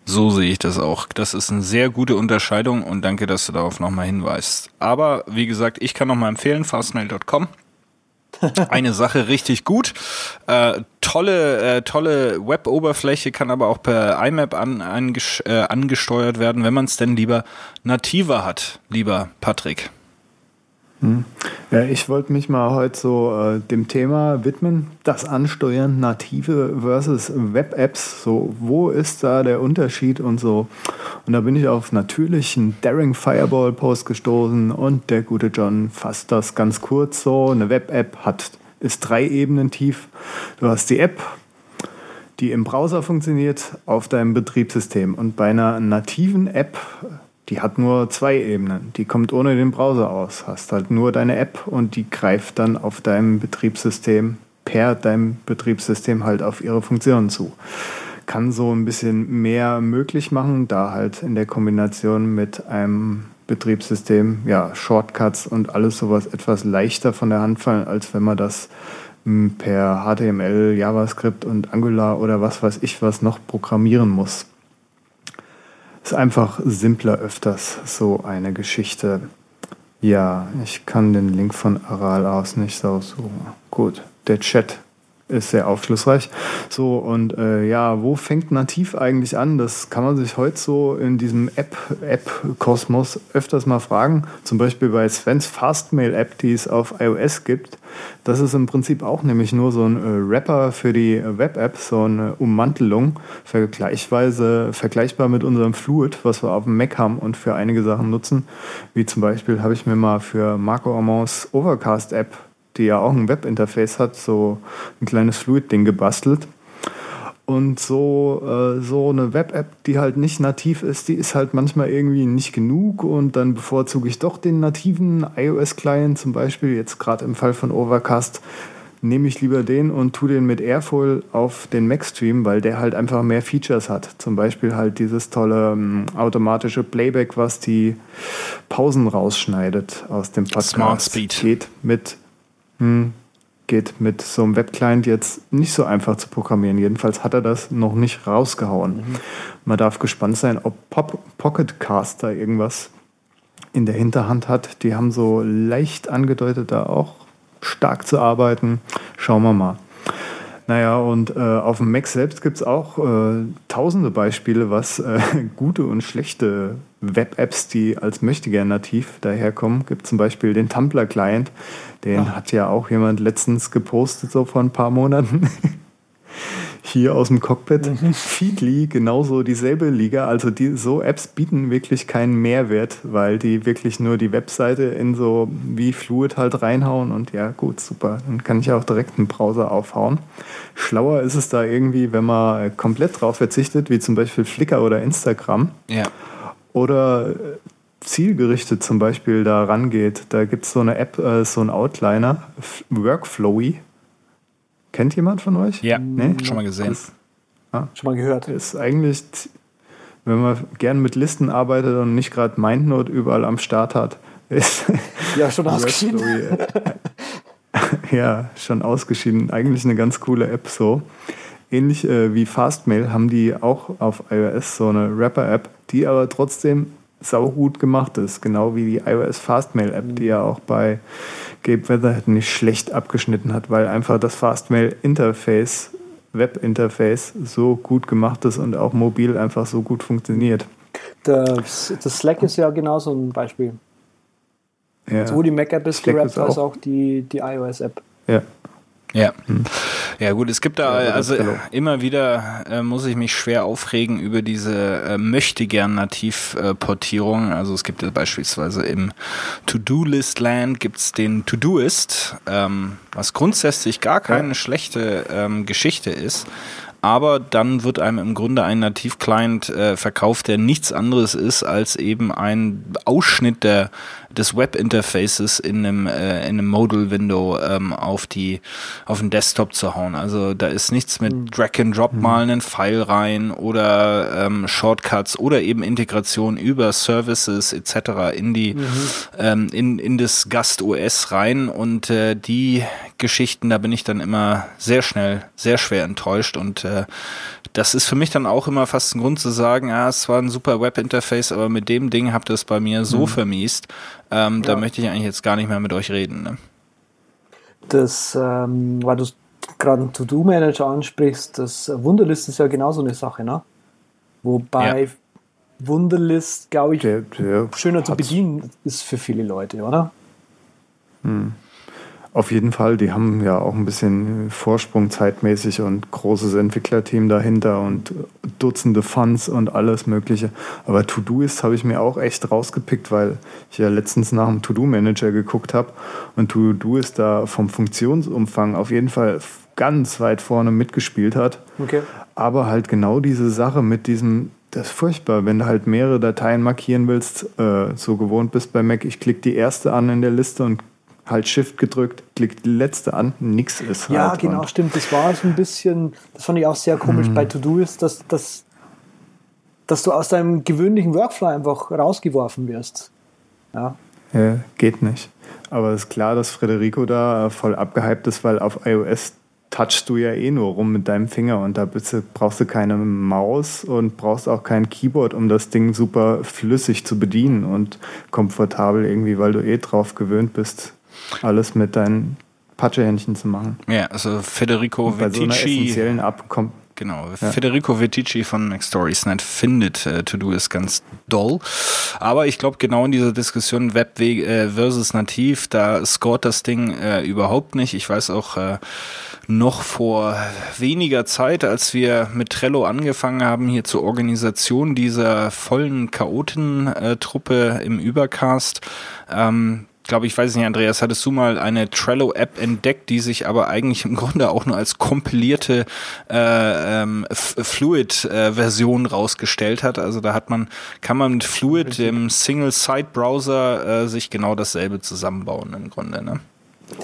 So sehe ich das auch. Das ist eine sehr gute Unterscheidung und danke, dass du darauf nochmal hinweist. Aber wie gesagt, ich kann nochmal empfehlen, fastmail.com. Eine Sache richtig gut. Äh, tolle, äh, tolle Web-Oberfläche kann aber auch per IMAP an, anges äh, angesteuert werden, wenn man es denn lieber nativer hat, lieber Patrick. Ja, ich wollte mich mal heute so äh, dem Thema widmen, das Ansteuern native versus Web-Apps. So, wo ist da der Unterschied und so. Und da bin ich auf natürlichen Daring Fireball Post gestoßen und der gute John fasst das ganz kurz so. Eine Web-App ist drei Ebenen tief. Du hast die App, die im Browser funktioniert, auf deinem Betriebssystem. Und bei einer nativen App die hat nur zwei Ebenen. Die kommt ohne den Browser aus. Hast halt nur deine App und die greift dann auf deinem Betriebssystem, per deinem Betriebssystem halt auf ihre Funktionen zu. Kann so ein bisschen mehr möglich machen, da halt in der Kombination mit einem Betriebssystem, ja, Shortcuts und alles sowas etwas leichter von der Hand fallen, als wenn man das hm, per HTML, JavaScript und Angular oder was weiß ich was noch programmieren muss. Ist einfach simpler öfters so eine Geschichte. Ja, ich kann den Link von Aral aus nicht aussuchen. Gut, der Chat ist sehr aufschlussreich. So, und äh, ja, wo fängt nativ eigentlich an? Das kann man sich heute so in diesem App-Kosmos App öfters mal fragen. Zum Beispiel bei Svens Fastmail-App, die es auf iOS gibt. Das ist im Prinzip auch nämlich nur so ein äh, Wrapper für die Web-App, so eine Ummantelung, vergleichsweise vergleichbar mit unserem Fluid, was wir auf dem Mac haben und für einige Sachen nutzen. Wie zum Beispiel habe ich mir mal für Marco Armands Overcast-App die ja auch ein Webinterface hat, so ein kleines Fluid-Ding gebastelt. Und so, äh, so eine Web-App, die halt nicht nativ ist, die ist halt manchmal irgendwie nicht genug und dann bevorzuge ich doch den nativen iOS-Client, zum Beispiel jetzt gerade im Fall von Overcast, nehme ich lieber den und tue den mit Airflow auf den Mac-Stream, weil der halt einfach mehr Features hat. Zum Beispiel halt dieses tolle ähm, automatische Playback, was die Pausen rausschneidet aus dem Podcast. Smart Speed. Geht mit hm, geht mit so einem Webclient jetzt nicht so einfach zu programmieren. Jedenfalls hat er das noch nicht rausgehauen. Mhm. Man darf gespannt sein, ob Pop Pocket Caster irgendwas in der Hinterhand hat. Die haben so leicht angedeutet, da auch stark zu arbeiten. Schauen wir mal. Naja, und äh, auf dem Mac selbst gibt es auch äh, tausende Beispiele, was äh, gute und schlechte Web-Apps, die als Möchtegern nativ daherkommen. Gibt zum Beispiel den Tumblr-Client, den ah. hat ja auch jemand letztens gepostet, so vor ein paar Monaten. hier aus dem Cockpit. Mhm. Feedly, genauso dieselbe Liga. Also die, so Apps bieten wirklich keinen Mehrwert, weil die wirklich nur die Webseite in so wie Fluid halt reinhauen und ja, gut, super. Dann kann ich auch direkt einen Browser aufhauen. Schlauer ist es da irgendwie, wenn man komplett drauf verzichtet, wie zum Beispiel Flickr oder Instagram. Ja. Oder zielgerichtet zum Beispiel da rangeht. Da gibt es so eine App, äh, so ein Outliner, Workflowy Kennt jemand von euch? Ja, nee? schon mal gesehen. Das, ah, schon mal gehört. Ist eigentlich, wenn man gern mit Listen arbeitet und nicht gerade MindNote überall am Start hat, ist ja schon ausgeschieden. ja, schon ausgeschieden. Eigentlich eine ganz coole App so. Ähnlich äh, wie Fastmail haben die auch auf iOS so eine Rapper-App, die aber trotzdem saugut gemacht ist. Genau wie die iOS Fastmail App, die ja auch bei Gabe Weatherhead nicht schlecht abgeschnitten hat, weil einfach das Fastmail-Interface, Web-Interface so gut gemacht ist und auch mobil einfach so gut funktioniert. Das, das Slack ist ja genauso ein Beispiel. Ja. Sowohl die Mac-App ist Slack gerappt, als auch die, die iOS-App. Ja. Ja. Hm. Ja gut, es gibt da ja, also immer wieder äh, muss ich mich schwer aufregen über diese äh, möchte gern Nativ-Portierung. Äh, also es gibt ja beispielsweise im To-Do-List-Land gibt's den To-Doist, ähm, was grundsätzlich gar keine ja. schlechte ähm, Geschichte ist aber dann wird einem im Grunde ein Nativ-Client äh, verkauft, der nichts anderes ist als eben ein Ausschnitt der des Webinterfaces in einem, äh, in einem Modal-Window ähm, auf, die, auf den Desktop zu hauen. Also da ist nichts mit mhm. Drag and Drop mhm. mal einen Pfeil rein oder ähm, Shortcuts oder eben Integration über Services etc. in die mhm. ähm, in, in das Gast OS rein und äh, die Geschichten, da bin ich dann immer sehr schnell, sehr schwer enttäuscht und äh, das ist für mich dann auch immer fast ein Grund zu sagen, ja, es war ein super Webinterface, aber mit dem Ding habt ihr es bei mir so mhm. vermiest, ähm, ja. da möchte ich eigentlich jetzt gar nicht mehr mit euch reden. Ne? Das, ähm, weil du gerade einen To-Do-Manager ansprichst, das Wunderlist ist ja genauso eine Sache, ne? Wobei ja. Wunderlist, glaube ich, der, der schöner zu bedienen ist für viele Leute, oder? Auf jeden Fall, die haben ja auch ein bisschen Vorsprung zeitmäßig und großes Entwicklerteam dahinter und Dutzende Funds und alles Mögliche. Aber To-Doist habe ich mir auch echt rausgepickt, weil ich ja letztens nach dem To-Do-Manager geguckt habe und To-Doist da vom Funktionsumfang auf jeden Fall ganz weit vorne mitgespielt hat. Okay. Aber halt genau diese Sache mit diesem, das ist furchtbar, wenn du halt mehrere Dateien markieren willst, äh, so gewohnt bist bei Mac, ich klicke die erste an in der Liste und halt Shift gedrückt, klick die letzte an, nix ist halt. Ja, genau, stimmt. Das war so ein bisschen, das fand ich auch sehr komisch Mhm. bei To-Do-Ist, dass, dass, dass du aus deinem gewöhnlichen Workflow einfach rausgeworfen wirst. Ja. Ja, geht nicht. Aber es ist klar, dass Federico da äh, voll abgehypt ist, weil auf iOS touchst du ja eh nur rum mit deinem Finger und da brauchst du keine Maus und brauchst auch kein Keyboard, um das Ding super flüssig zu bedienen und komfortabel irgendwie, weil du eh drauf gewöhnt bist, alles mit deinen Patschehändchen zu machen. Ja, also Federico Bei so einer Vitici. essentiellen Abkom Genau, Federico Vitici von MacStoriesNet findet äh, To-Do ist ganz doll. Aber ich glaube, genau in dieser Diskussion Web äh, versus Nativ, da scoret das Ding äh, überhaupt nicht. Ich weiß auch äh, noch vor weniger Zeit, als wir mit Trello angefangen haben, hier zur Organisation dieser vollen Chaotentruppe im Übercast, ähm, glaube ich, weiß nicht, Andreas, hattest du mal eine Trello-App entdeckt, die sich aber eigentlich im Grunde auch nur als kompilierte äh, ähm, Fluid-Version rausgestellt hat. Also da hat man, kann man mit Fluid, dem Single-Site-Browser, äh, sich genau dasselbe zusammenbauen im Grunde. Ne?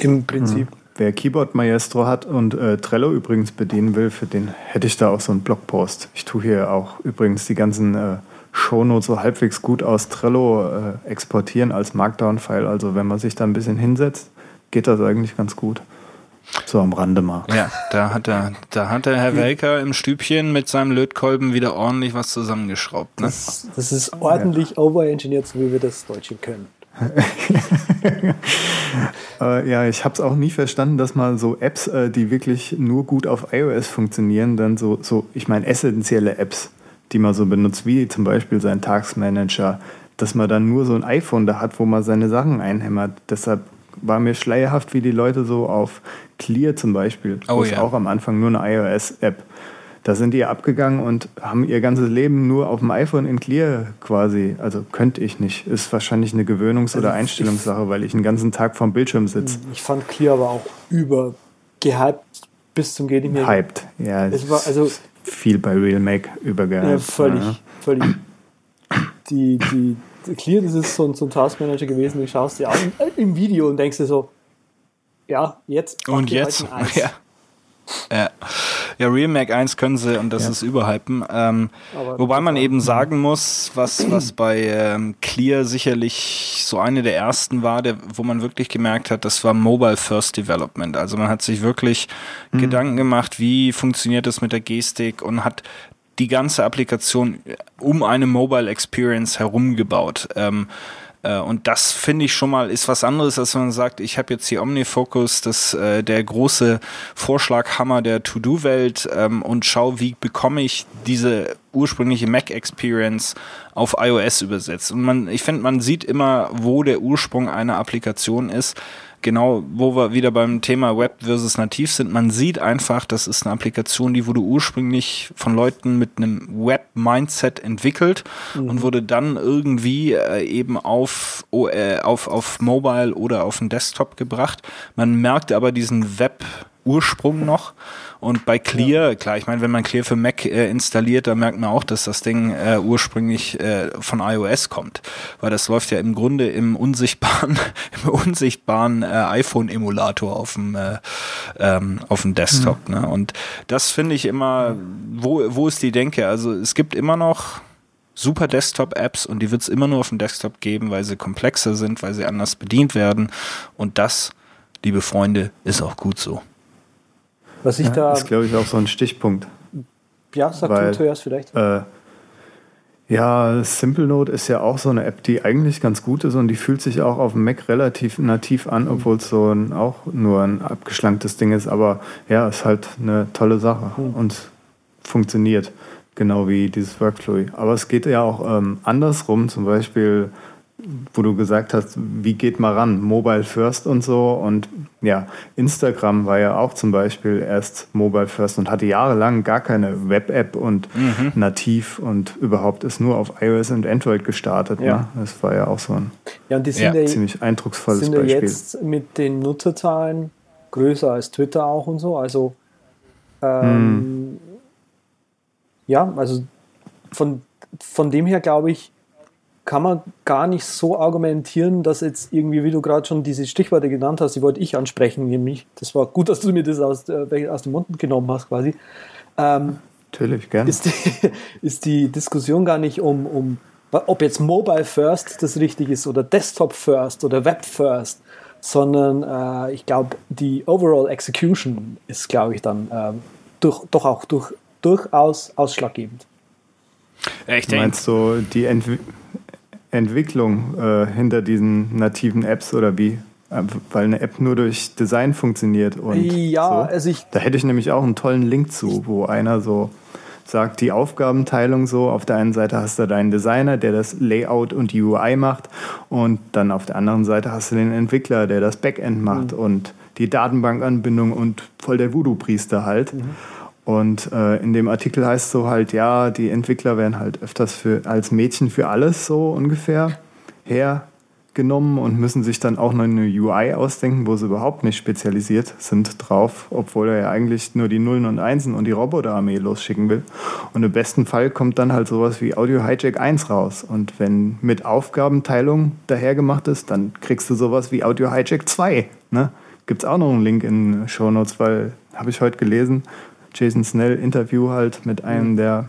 Im Prinzip. Wer Keyboard Maestro hat und äh, Trello übrigens bedienen will, für den hätte ich da auch so einen Blogpost. Ich tue hier auch übrigens die ganzen äh, Shownotes so halbwegs gut aus Trello äh, exportieren als Markdown-File. Also wenn man sich da ein bisschen hinsetzt, geht das eigentlich ganz gut. So am Rande mal. Ja, da hat er, da hat der Herr Welker im Stübchen mit seinem Lötkolben wieder ordentlich was zusammengeschraubt. Ne? Das, das ist ordentlich overengineert, so wie wir das Deutsche können. Äh, ja, ich habe es auch nie verstanden, dass mal so Apps, äh, die wirklich nur gut auf iOS funktionieren, dann so, so ich meine, essentielle Apps, die man so benutzt, wie zum Beispiel sein Tagsmanager, dass man dann nur so ein iPhone da hat, wo man seine Sachen einhämmert. Deshalb war mir schleierhaft, wie die Leute so auf Clear zum Beispiel, Oh wo es ja. auch am Anfang nur eine iOS-App. Da sind die abgegangen und haben ihr ganzes Leben nur auf dem iPhone in Clear quasi. Also könnte ich nicht. Ist wahrscheinlich eine Gewöhnungs- oder Also ich- Einstellungssache, weil ich den ganzen Tag vorm Bildschirm sitze. Ich fand Clear aber auch übergehypt bis zum geht nicht mehr. Hyped. Ja, Es war also viel bei Real Make übergehypt. ja, völlig, Ja. völlig. Die, die, die Clear, das ist so ein, so ein Taskmanager gewesen, den schaust du dir an äh, im Video und denkst dir so, ja, jetzt. Und jetzt? Ja. Ja. Ja, Real Mac 1 können sie und das Ja. ist überhypen. Ähm, wobei man eben sagen muss, was, was bei ähm, Clear sicherlich so eine der ersten war, der, wo man wirklich gemerkt hat, das war Mobile First Development. Also man hat sich wirklich Gedanken gemacht, wie funktioniert das mit der Gestik und hat die ganze Applikation um eine Mobile Experience herumgebaut. Ähm, äh, und das finde ich schon mal ist was anderes, als wenn man sagt, ich habe jetzt hier OmniFocus, das äh, der große Vorschlaghammer der To-Do-Welt ähm, und schau, wie bekomme ich diese ursprüngliche Mac-Experience auf iOS übersetzt. Und man, ich finde, man sieht immer, wo der Ursprung einer Applikation ist. Genau, wo wir wieder beim Thema Web versus Nativ sind. Man sieht einfach, das ist eine Applikation, die wurde ursprünglich von Leuten mit einem Web-Mindset entwickelt und wurde dann irgendwie äh, eben auf, äh, auf, auf Mobile oder auf den Desktop gebracht. Man merkt aber diesen Web-Ursprung noch. Und bei Clear, klar, ich meine, wenn man Clear für Mac äh, installiert, dann merkt man auch, dass das Ding äh, ursprünglich äh, von iOS kommt. Weil das läuft ja im Grunde im unsichtbaren, im unsichtbaren äh, iPhone-Emulator auf dem, äh, ähm, auf dem Desktop. Ne? Und das finde ich immer, wo, wo ist die Denke? Also es gibt immer noch super Desktop-Apps und die wird es immer nur auf dem Desktop geben, weil sie komplexer sind, weil sie anders bedient werden. Und das, liebe Freunde, ist auch gut so. Was ich Ja, da, ist, glaube ich, auch so ein Stichpunkt. ja, sag weil- du zuerst vielleicht. Äh, ja, Simple Note ist ja auch so eine App, die eigentlich ganz gut ist und die fühlt sich auch auf dem Mac relativ nativ an, obwohl es so ein, auch nur ein abgeschlanktes Ding ist. Aber ja, ist halt eine tolle Sache und funktioniert. Genau wie dieses Workflow. Aber es geht ja auch ähm, andersrum. Zum Beispiel wo du gesagt hast, wie geht man ran? Mobile First und so. Und ja, Instagram war ja auch zum Beispiel erst Mobile First und hatte jahrelang gar keine Web-App und Mhm. nativ und überhaupt ist nur auf iOS und Android gestartet. Ja. Ne? Das war ja auch so ein Ja, und die sind Ja, ja, ziemlich eindrucksvolles sind ja Beispiel. jetzt mit den Nutzerzahlen größer als Twitter auch und so. Also ähm, ja, also von, von dem her glaube ich, kann man gar nicht so argumentieren, dass jetzt irgendwie, wie du gerade schon diese Stichworte genannt hast, die wollte ich ansprechen, nämlich, das war gut, dass du mir das aus, äh, aus dem Mund genommen hast quasi, ähm, Natürlich, gern. ist die, ist die Diskussion gar nicht um, um, ob jetzt Mobile First das richtig ist oder Desktop First oder Web First, sondern äh, ich glaube, die Overall Execution ist, glaube ich, dann ähm, durch, doch auch durch, durchaus ausschlaggebend. Ich Du denke, meinst so die Entwi Entwicklung äh, hinter diesen nativen Apps oder wie? Äh, Weil eine App nur durch Design funktioniert und ja, so. also ich, Da hätte ich nämlich auch einen tollen Link zu, wo einer so sagt, die Aufgabenteilung so, auf der einen Seite hast du deinen Designer, der das Layout und die UI macht und dann auf der anderen Seite hast du den Entwickler, der das Backend macht und die Datenbankanbindung und voll der Voodoo-Priester halt. Und äh, in dem Artikel heißt so halt, ja, die Entwickler werden halt öfters für, als Mädchen für alles so ungefähr hergenommen und müssen sich dann auch noch eine UI ausdenken, wo sie überhaupt nicht spezialisiert sind drauf, obwohl er ja eigentlich nur die Nullen und Einsen und die Roboterarmee losschicken will. Und im besten Fall kommt dann halt sowas wie Audio Hijack 1 raus. Und wenn mit Aufgabenteilung dahergemacht ist, dann kriegst du sowas wie Audio Hijack 2. Ne? Gibt es auch noch einen Link in Show Notes, weil habe ich heute gelesen, Jason Snell Interview halt mit einem der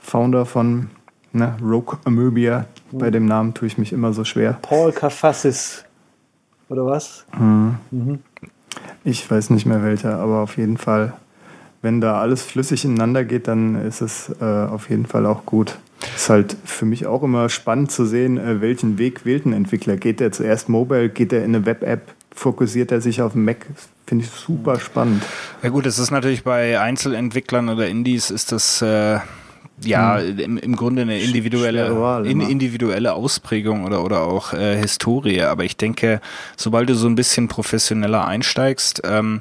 Founder von ne, Rogue Amöbia. Bei dem Namen tue ich mich immer so schwer. Paul Kafassis oder was? Ich weiß nicht mehr welcher, aber auf jeden Fall, wenn da alles flüssig ineinander geht, dann ist es äh, auf jeden Fall auch gut. Ist halt für mich auch immer spannend zu sehen, äh, welchen Weg wählt ein Entwickler. Geht er zuerst mobile, geht er in eine Web-App, fokussiert er sich auf den Mac? Finde ich super spannend. Ja gut, es ist natürlich bei Einzelentwicklern oder Indies ist das äh, ja im, im Grunde eine individuelle, in, individuelle Ausprägung oder, oder auch äh, Historie. Aber ich denke, sobald du so ein bisschen professioneller einsteigst, ähm,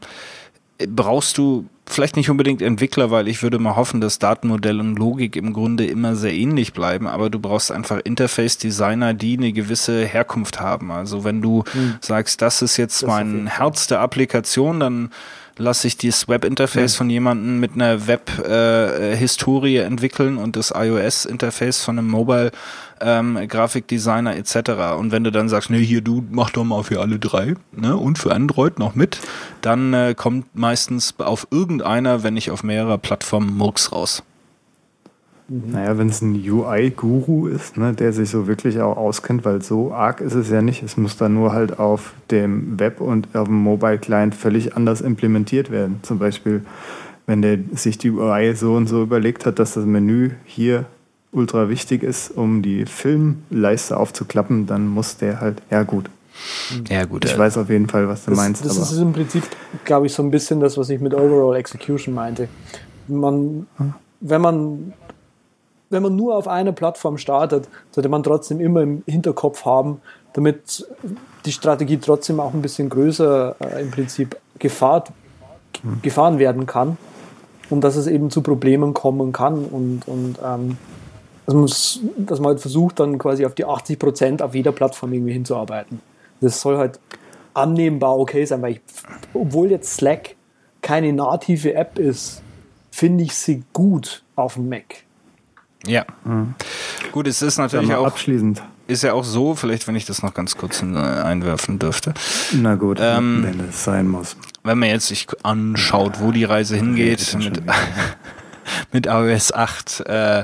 brauchst du vielleicht nicht unbedingt Entwickler, weil ich würde mal hoffen, dass Datenmodell und Logik im Grunde immer sehr ähnlich bleiben, aber du brauchst einfach Interface-Designer, die eine gewisse Herkunft haben. Also wenn du sagst, das ist jetzt Hm. Das mein Fall. Herz der Applikation, dann lasse ich dieses Web-Interface von jemandem mit einer Web-Historie entwickeln und das iOS-Interface von einem Mobile-Grafikdesigner etc. Und wenn du dann sagst, nee, hier du mach doch mal für alle drei ne, und für Android noch mit, dann äh, kommt meistens auf irgendeiner, wenn nicht auf mehrerer Plattformen Murks raus. Naja, wenn es ein UI-Guru ist, ne, der sich so wirklich auch auskennt, weil so arg ist es ja nicht. Es muss dann nur halt auf dem Web und auf dem Mobile-Client völlig anders implementiert werden. Zum Beispiel, wenn der sich die UI so und so überlegt hat, dass das Menü hier ultra wichtig ist, um die Filmleiste aufzuklappen, dann muss der halt, ja gut. Ja gut, Ich weiß auf jeden Fall, was du Das, meinst. das aber ist im Prinzip, glaube ich, so ein bisschen das, was ich mit Overall Execution meinte. Man, wenn man wenn man nur auf einer Plattform startet, sollte man trotzdem immer im Hinterkopf haben, damit die Strategie trotzdem auch ein bisschen größer äh, im Prinzip gefahrt, gefahren werden kann und dass es eben zu Problemen kommen kann und, und ähm, dass, dass man halt versucht, dann quasi auf die 80 Prozent auf jeder Plattform irgendwie hinzuarbeiten. Das soll halt annehmbar okay sein, weil ich, obwohl jetzt Slack keine native App ist, finde ich sie gut auf dem Mac. Ja. Gut, es ist natürlich auch, abschließend. ist ja auch so, vielleicht wenn ich das noch ganz kurz äh, einwerfen dürfte. Na gut, Ähm, wenn es sein muss. wenn man jetzt sich anschaut, wo die Reise hingeht mit, mit iOS 8, äh,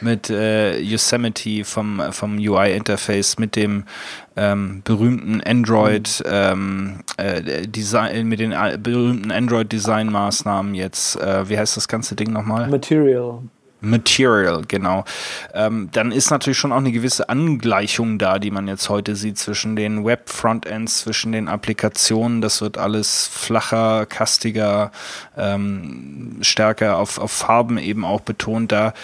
mit äh, Yosemite vom, vom UI-Interface, mit dem ähm, berühmten Android ähm, äh, Design, mit den äh, berühmten Android-Design-Maßnahmen jetzt, äh, wie heißt das ganze Ding nochmal? Material. Material, genau. Ähm, dann ist natürlich schon auch eine gewisse Angleichung da, die man jetzt heute sieht zwischen den Web-Frontends, zwischen den Applikationen. Das wird alles flacher, kastiger, ähm, stärker auf, auf Farben eben auch betont. Da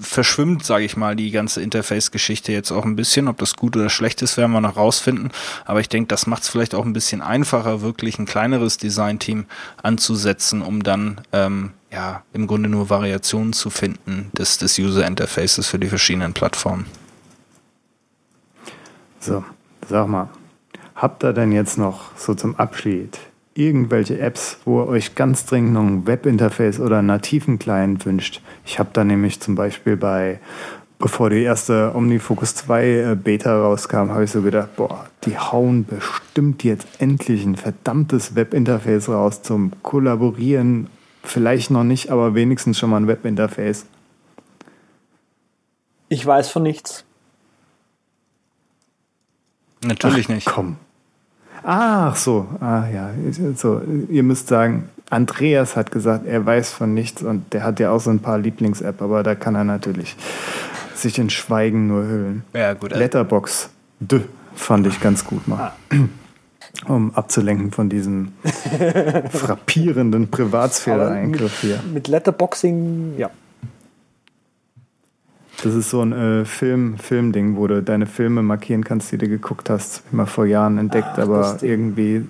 verschwimmt, sage ich mal, die ganze Interface-Geschichte jetzt auch ein bisschen. Ob das gut oder schlecht ist, werden wir noch rausfinden. Aber ich denke, das macht es vielleicht auch ein bisschen einfacher, wirklich ein kleineres Design-Team anzusetzen, um dann ähm, ja, im Grunde nur Variationen zu finden des, des User Interfaces für die verschiedenen Plattformen. So, sag mal, habt ihr denn jetzt noch so zum Abschied irgendwelche Apps, wo ihr euch ganz dringend noch ein Webinterface oder einen nativen Client wünscht? Ich habe da nämlich zum Beispiel bei, bevor die erste OmniFocus 2 äh, Beta rauskam, habe ich so gedacht, boah, die hauen bestimmt jetzt endlich ein verdammtes Webinterface raus zum Kollaborieren Vielleicht noch nicht, aber wenigstens schon mal ein Webinterface. Ich weiß von nichts. Natürlich Ach, nicht. Komm. Ach so, ah ja. So, ihr müsst sagen, Andreas hat gesagt, er weiß von nichts und der hat ja auch so ein paar Lieblings-App, aber da kann er natürlich sich in Schweigen nur hüllen. Ja, gut. Letterbox, d, fand ich ganz gut mal. Ah um abzulenken von diesem frappierenden Privatsphäre-Eingriff hier. Mit Letterboxing, ja. Das ist so ein äh, Film, Filmding, wo du deine Filme markieren kannst, die du geguckt hast. Immer vor Jahren entdeckt, Ach, aber irgendwie,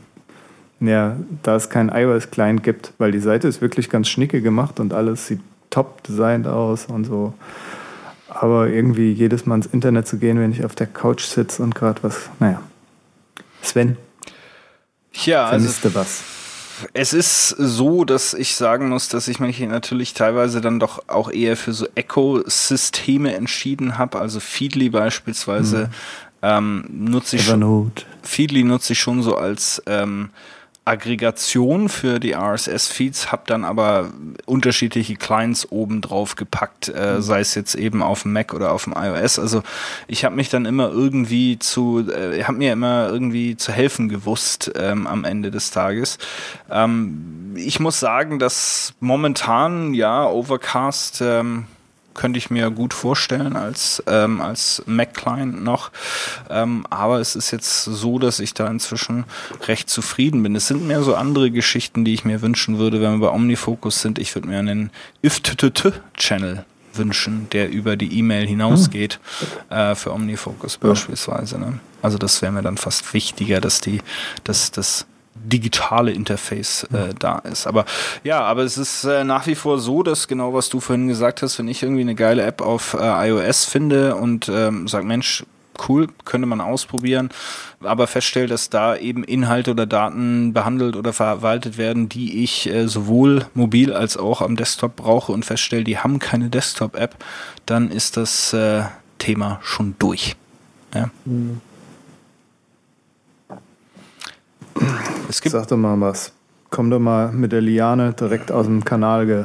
ja, da es keinen iOS-Client gibt, weil die Seite ist wirklich ganz schnicke gemacht und alles sieht top designt aus und so. Aber irgendwie jedes Mal ins Internet zu gehen, wenn ich auf der Couch sitze und gerade was, naja. Sven, ja, Vermisste also, was? Es ist so, dass ich sagen muss, dass ich mich natürlich teilweise dann doch auch eher für so Echo-Systeme entschieden habe. Also Feedly beispielsweise hm. ähm, nutze ich Evernote. schon. Feedly nutze ich schon so als ähm, Aggregation für die RSS-Feeds, habe dann aber unterschiedliche Clients oben drauf gepackt, äh, mhm. sei es jetzt eben auf dem Mac oder auf dem iOS. Also ich habe mich dann immer irgendwie zu, äh, habe mir immer irgendwie zu helfen gewusst ähm, am Ende des Tages. Ähm, ich muss sagen, dass momentan ja Overcast ähm, könnte ich mir gut vorstellen als, ähm, als Mac-Client noch. Ähm, aber es ist jetzt so, dass ich da inzwischen recht zufrieden bin. Es sind mehr so andere Geschichten, die ich mir wünschen würde, wenn wir bei OmniFocus sind. Ich würde mir einen IFTTT-Channel wünschen, der über die E-Mail hinausgeht hm. äh, für OmniFocus ja. beispielsweise. Ne? Also das wäre mir dann fast wichtiger, dass die, dass das digitale Interface äh, da ist. Aber ja, aber es ist äh, nach wie vor so, dass genau was du vorhin gesagt hast, wenn ich irgendwie eine geile App auf äh, iOS finde und ähm, sag Mensch, cool, könnte man ausprobieren, aber feststelle, dass da eben Inhalte oder Daten behandelt oder verwaltet werden, die ich äh, sowohl mobil als auch am Desktop brauche und feststelle, die haben keine Desktop-App, dann ist das äh, Thema schon durch. Ja. Mhm. Es gibt Sag doch mal was. Komm doch mal mit der Liane direkt aus dem Kanal ge.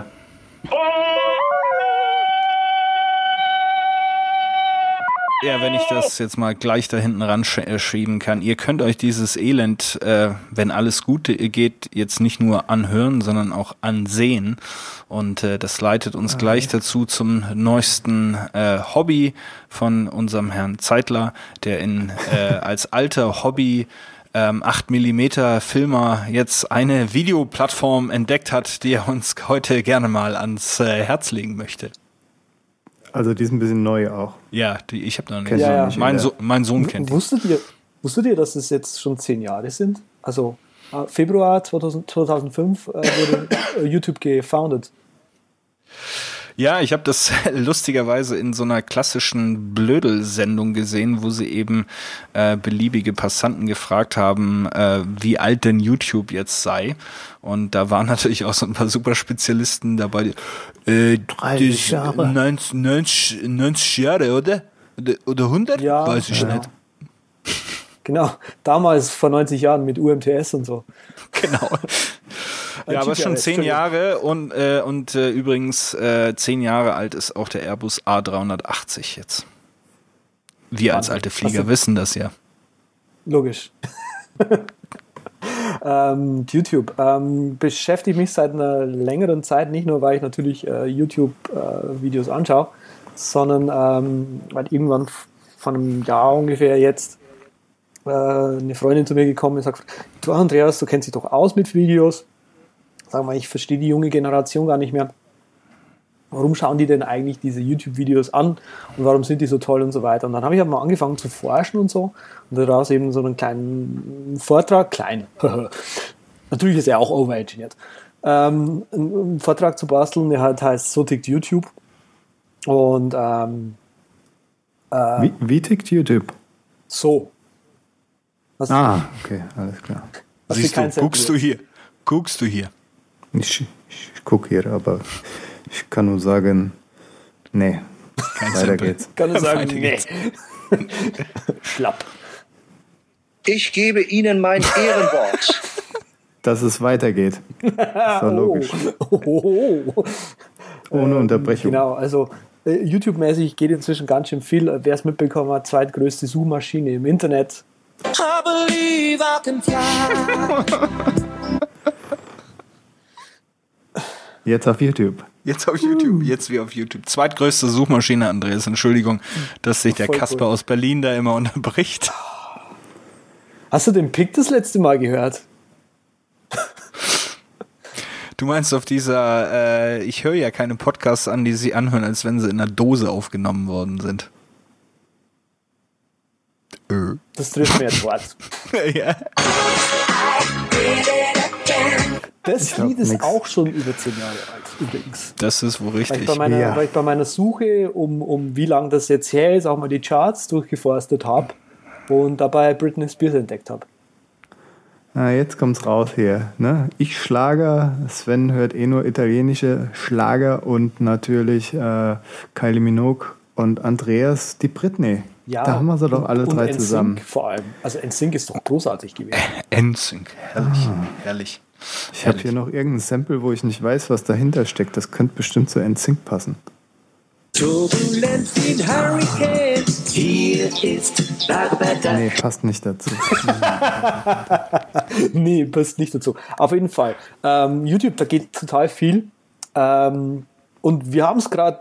Ja, wenn ich das jetzt mal gleich da hinten ran äh, schieben kann. Ihr könnt euch dieses Elend, äh, wenn alles gut geht, jetzt nicht nur anhören, sondern auch ansehen. Und äh, das leitet uns okay. Ah, gleich dazu zum neuesten äh, Hobby von unserem Herrn Zeitler, der in äh, als alter Hobby ähm, 8 mm Filmer jetzt eine Videoplattform entdeckt hat, die er uns heute gerne mal ans äh, Herz legen möchte. Also die ist ein bisschen neu auch. Ja, die, ich habe noch nicht. Ja, ja. Mein, so mein, Sohn kennt wusstet ihr, wusstet ihr, dass es jetzt schon zehn Jahre sind? Also äh, Februar 2000, 2005 äh, wurde äh, YouTube gefounded. Ja, ich habe das lustigerweise in so einer klassischen Blödel-Sendung gesehen, wo sie eben äh, beliebige Passanten gefragt haben, äh, wie alt denn YouTube jetzt sei. Und da waren natürlich auch so ein paar Superspezialisten dabei. Äh, 30 Jahre. 90, 90, 90 Jahre, oder? Oder 100? Ja, Weiß ich ja. nicht. Genau, damals vor 90 Jahren mit UMTS und so. Genau. Ja, aber schon zehn Jahre und, äh, und äh, übrigens äh, zehn Jahre alt ist auch der Airbus A380 jetzt. Wir als alte Flieger wissen das ja. Logisch. Ähm, YouTube. Ähm, beschäftigt mich seit einer längeren Zeit, nicht nur, weil ich natürlich äh, YouTube-Videos anschaue, sondern ähm, weil irgendwann von einem Jahr ungefähr jetzt äh, eine Freundin zu mir gekommen ist und sagt, du Andreas, du kennst dich doch aus mit Videos. Sag mal, ich verstehe die junge Generation gar nicht mehr. Warum schauen die denn eigentlich diese YouTube-Videos an und warum sind die so toll und so weiter? Und dann habe ich halt mal angefangen zu forschen und so und daraus eben so einen kleinen Vortrag, klein, natürlich ist er auch overengineert, ähm, einen Vortrag zu basteln, der halt heißt So tickt YouTube. Und ähm, Wie, wie tickt YouTube? so. Was, Ah, okay, alles klar. was Siehst du, guckst du hier. Guckst du hier. Ich, ich, ich gucke hier, aber ich kann nur sagen, nee, weiter geht's. Kann ich sagen, Weiter nee. Schlapp. Ich gebe Ihnen mein Ehrenwort. Dass es weitergeht. Ist doch logisch. Oh, oh, oh. Ohne Unterbrechung. Genau, also äh, YouTube-mäßig geht inzwischen ganz schön viel. Wer es mitbekommen hat, zweitgrößte Suchmaschine im Internet. Jetzt auf YouTube. Jetzt auf YouTube, jetzt wie auf YouTube. Zweitgrößte Suchmaschine, Andreas. Entschuldigung, dass sich der Voll Kasper aus Berlin da immer unterbricht. Hast du den Pick das letzte Mal gehört? Du meinst auf dieser, äh, ich höre ja keine Podcasts an, die sie anhören, als wenn sie in einer Dose aufgenommen worden sind. Ö. Das trifft mir jetzt Wort. ja. Das Lied ist nix. auch schon über zehn Jahre alt, übrigens. Das ist wohl Weil ich richtig. bei meiner, Ja. weil ich bei meiner Suche, um, um wie lange das jetzt her ist, auch mal die Charts durchgeforstet habe und dabei Britney Spears entdeckt habe. Ah, jetzt kommt's raus hier. Ne? Ich Schlager, Sven hört eh nur italienische Schlager und natürlich äh, Kylie Minogue und Andreas die Britney. da haben wir sie doch alle und drei NSYNC zusammen. vor allem. Also NSYNC ist doch großartig gewesen. NSYNC. Herrlich. Herrlich. Ich habe hier noch irgendein Sample, wo ich nicht weiß, was dahinter steckt. Das könnte bestimmt zu NSYNC passen. Turbulenzen, Hurricanes, hier ist Lagerwetter. Nee, passt nicht dazu. nee, passt nicht dazu. Auf jeden Fall. Ähm, YouTube, da geht total viel. Ähm, und wir haben es gerade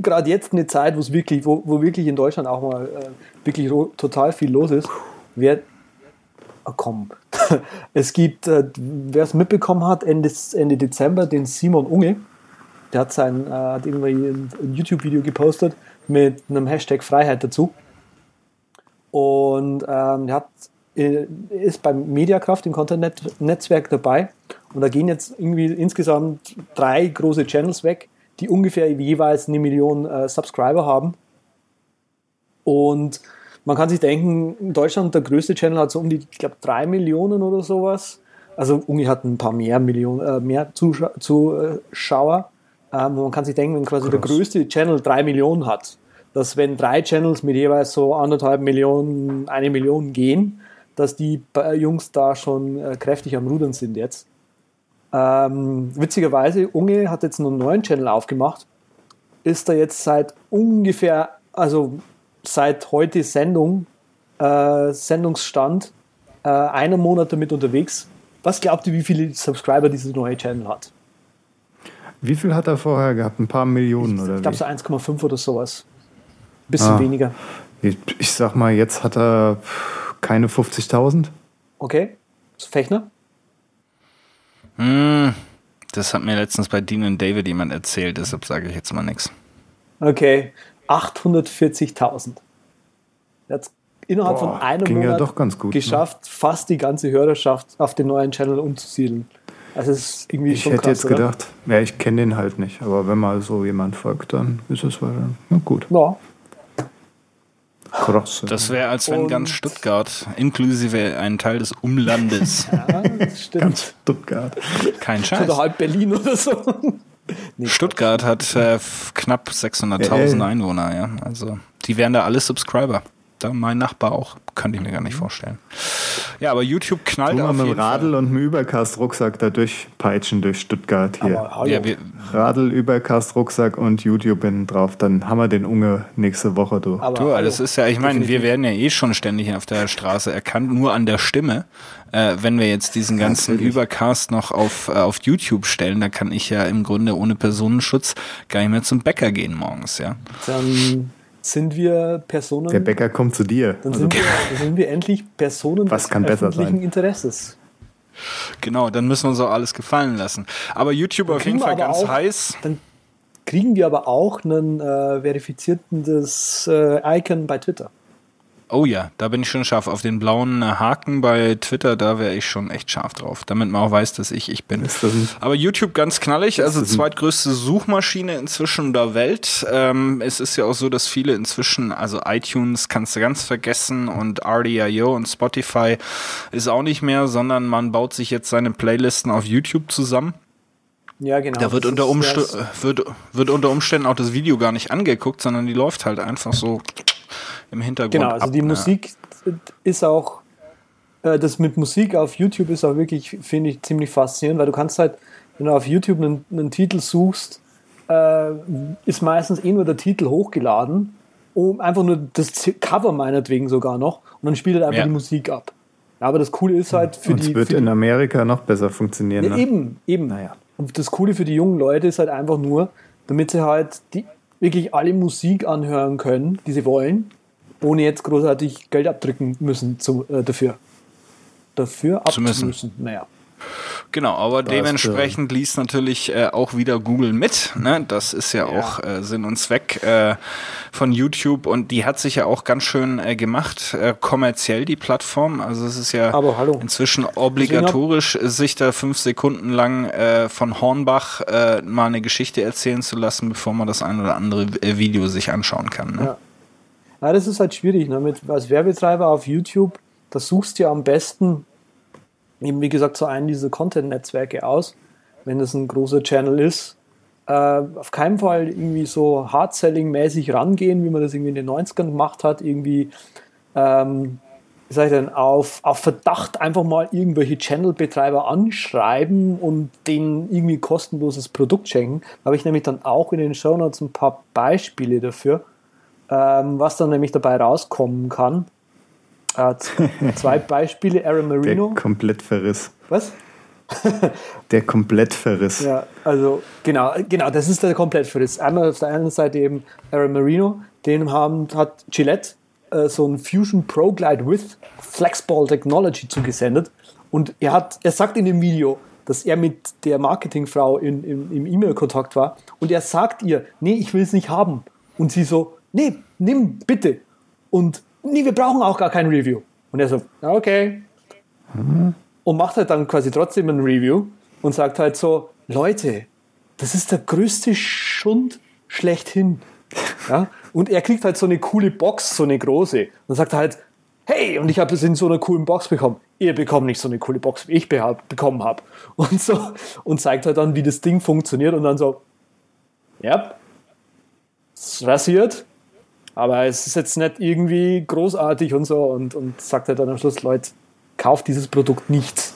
gerade jetzt eine Zeit, wo es wirklich, wo, wo wirklich in Deutschland auch mal äh, wirklich total viel los ist. Wer, ah, komm. es gibt, äh, wer es mitbekommen hat, Ende, Ende Dezember den Simon Unge. Der hat sein, äh, hat irgendwie ein, ein YouTube-Video gepostet mit einem Hashtag Freiheit dazu. Und ähm, der hat, äh, ist beim Mediakraft im Content-Netzwerk dabei. Und da gehen jetzt irgendwie insgesamt drei große Channels weg, die ungefähr jeweils eine Million äh, Subscriber haben. Und man kann sich denken, in Deutschland der größte Channel hat so um die, ich glaube, drei Millionen oder sowas. Also Ungi hat ein paar mehr Millionen, äh, mehr Zuschauer. Zuschauer. Ähm, man kann sich denken, wenn quasi der größte Channel drei Millionen hat, dass wenn drei Channels mit jeweils so anderthalb Millionen, eine Million gehen, dass die äh, Jungs da schon äh, kräftig am Rudern sind jetzt. Ähm, witzigerweise, Unge hat jetzt einen neuen Channel aufgemacht, ist da jetzt seit ungefähr, also seit heute Sendung, äh, Sendungsstand, äh, einen Monat damit unterwegs. Was glaubt ihr, wie viele Subscriber dieser neue Channel hat? Wie viel hat er vorher gehabt? Ein paar Millionen oder Ich glaube so 1,5 oder sowas. Bisschen Ah. weniger. Ich, ich sag mal, jetzt hat er keine 50.000. Okay. Fechner? Hm, das hat mir letztens bei Dean und David jemand erzählt, deshalb sage ich jetzt mal nichts. Okay. 840.000. Er hat innerhalb Boah, von einem ging ja Monat doch ganz gut, ne? geschafft, fast die ganze Hörerschaft auf den neuen Channel umzusiedeln. Also es ist irgendwie Ich schon hätte krass, jetzt oder? gedacht, ja, ich kenne den halt nicht, aber wenn mal so jemand folgt, dann ist es weiter. Na gut. Ja, Krass. Das wäre, als wenn Und- ganz Stuttgart, inklusive einen Teil des Umlandes, ja, das stimmt. Stuttgart. kein Scheiß. Oder halb Berlin oder so. Nee, Stuttgart hat äh, knapp 600.000 Ja, ey. Einwohner, ja. Also, die wären da alle Subscriber. Da mein Nachbar auch. Könnte ich mir gar nicht vorstellen. Ja, aber YouTube knallt Tu mal auf mit dem jeden Radl Fall. und dem Übercast-Rucksack da durchpeitschen durch Stuttgart hier. Aber. Ja, wir, Radl, Übercast-Rucksack und YouTube hinten drauf. Dann haben wir den Unge nächste Woche, du. aber Du, das ist ja, ich meine, wir werden ja eh schon ständig auf der Straße erkannt, nur an der Stimme. Äh, wenn wir jetzt diesen ganzen natürlich. Übercast noch auf, äh, auf YouTube stellen, da kann ich ja im Grunde ohne Personenschutz gar nicht mehr zum Bäcker gehen morgens, ja. Dann sind wir Personen. Der Bäcker kommt zu dir. Dann Also, sind, wir, dann sind wir endlich Personen Was des kann besser öffentlichen sein? Interesses. Genau, dann müssen wir uns auch alles gefallen lassen. Aber YouTube auf jeden Fall ganz auch- heiß. Dann kriegen wir aber auch einen äh, verifizierten das, äh, Icon bei Twitter. Oh ja, da bin ich schon scharf. Auf den blauen äh, Haken bei Twitter, da wäre ich schon echt scharf drauf, damit man auch weiß, dass ich ich bin. Aber YouTube ganz knallig, also zweitgrößte Suchmaschine inzwischen der Welt. Ähm, es ist ja auch so, dass viele inzwischen, also iTunes kannst du ganz vergessen und RDIO und Spotify ist auch nicht mehr, sondern man baut sich jetzt seine Playlisten auf YouTube zusammen. Ja, genau. Da wird unter, das- wird, wird unter Umständen auch das Video gar nicht angeguckt, sondern die läuft halt einfach so im Hintergrund. Genau, also ab, die ne? Musik ist auch, äh, das mit Musik auf YouTube ist auch wirklich, finde ich, ziemlich faszinierend, weil du kannst halt, wenn du auf YouTube einen, einen Titel suchst, äh, ist meistens eh nur der Titel hochgeladen, um einfach nur das Cover meinetwegen sogar noch und dann spielt er einfach Ja. die Musik ab. Ja, aber das Coole ist halt für Und die. es wird in Amerika noch besser funktionieren. ja, Ne? eben, eben. Naja. Und das Coole für die jungen Leute ist halt einfach nur, damit sie halt die, wirklich alle Musik anhören können, die sie wollen, ohne jetzt großartig Geld abdrücken müssen zu, äh, dafür. Dafür Zu müssen. abzumüssen. Naja. Genau, aber ist, dementsprechend liest natürlich äh, auch wieder Google mit. Ne? Das ist ja, auch äh, Sinn und Zweck äh, von YouTube und die hat sich ja auch ganz schön äh, gemacht, äh, kommerziell die Plattform. Also es ist ja inzwischen obligatorisch, sich da fünf Sekunden lang äh, von Hornbach mal eine Geschichte erzählen zu lassen, bevor man das ein oder andere Video sich anschauen kann. Ne? Ja. Ja, das ist halt schwierig. Ne? Mit, als Werbetreiber auf YouTube, da suchst du ja am besten, eben wie gesagt, so einen dieser Content-Netzwerke aus, wenn das ein großer Channel ist. Äh, auf keinen Fall irgendwie so Hard-Selling-mäßig rangehen, wie man das irgendwie in den 90ern gemacht hat, irgendwie ähm, wie sag ich denn, auf, auf Verdacht einfach mal irgendwelche Channel-Betreiber anschreiben und denen irgendwie kostenloses Produkt schenken. Da habe ich nämlich dann auch in den Show Notes ein paar Beispiele dafür, ähm, was dann nämlich dabei rauskommen kann. Äh, zwei Beispiele, Aaron Der Marino. Komplettverriss. Was? Der Komplettverriss. Ja, also genau, genau, das ist der Komplettverriss. Einmal auf der einen Seite eben Aaron Marino, den haben, hat Gillette äh, so ein Fusion Pro Glide with Flexball Technology zugesendet und er hat, er sagt in dem Video, dass er mit der Marketingfrau in, im, im E-Mail-Kontakt war und er sagt ihr, nee, ich will es nicht haben. Und sie so, nee, nimm, bitte. Und nee, wir brauchen auch gar kein Review. Und er so, "Ja, okay, und macht halt dann quasi trotzdem ein Review und sagt halt so, Leute, das ist der größte Schund schlechthin. Ja? Und er kriegt halt so eine coole Box, so eine große. Und sagt halt, hey, und ich habe das in so einer coolen Box bekommen. Ihr bekommt nicht so eine coole Box, wie ich bekommen habe. Und so, und zeigt halt dann, wie das Ding funktioniert und dann so, ja, es rasiert, aber es ist jetzt nicht irgendwie großartig und so und, und sagt halt dann am Schluss, Leute, kauft dieses Produkt nicht.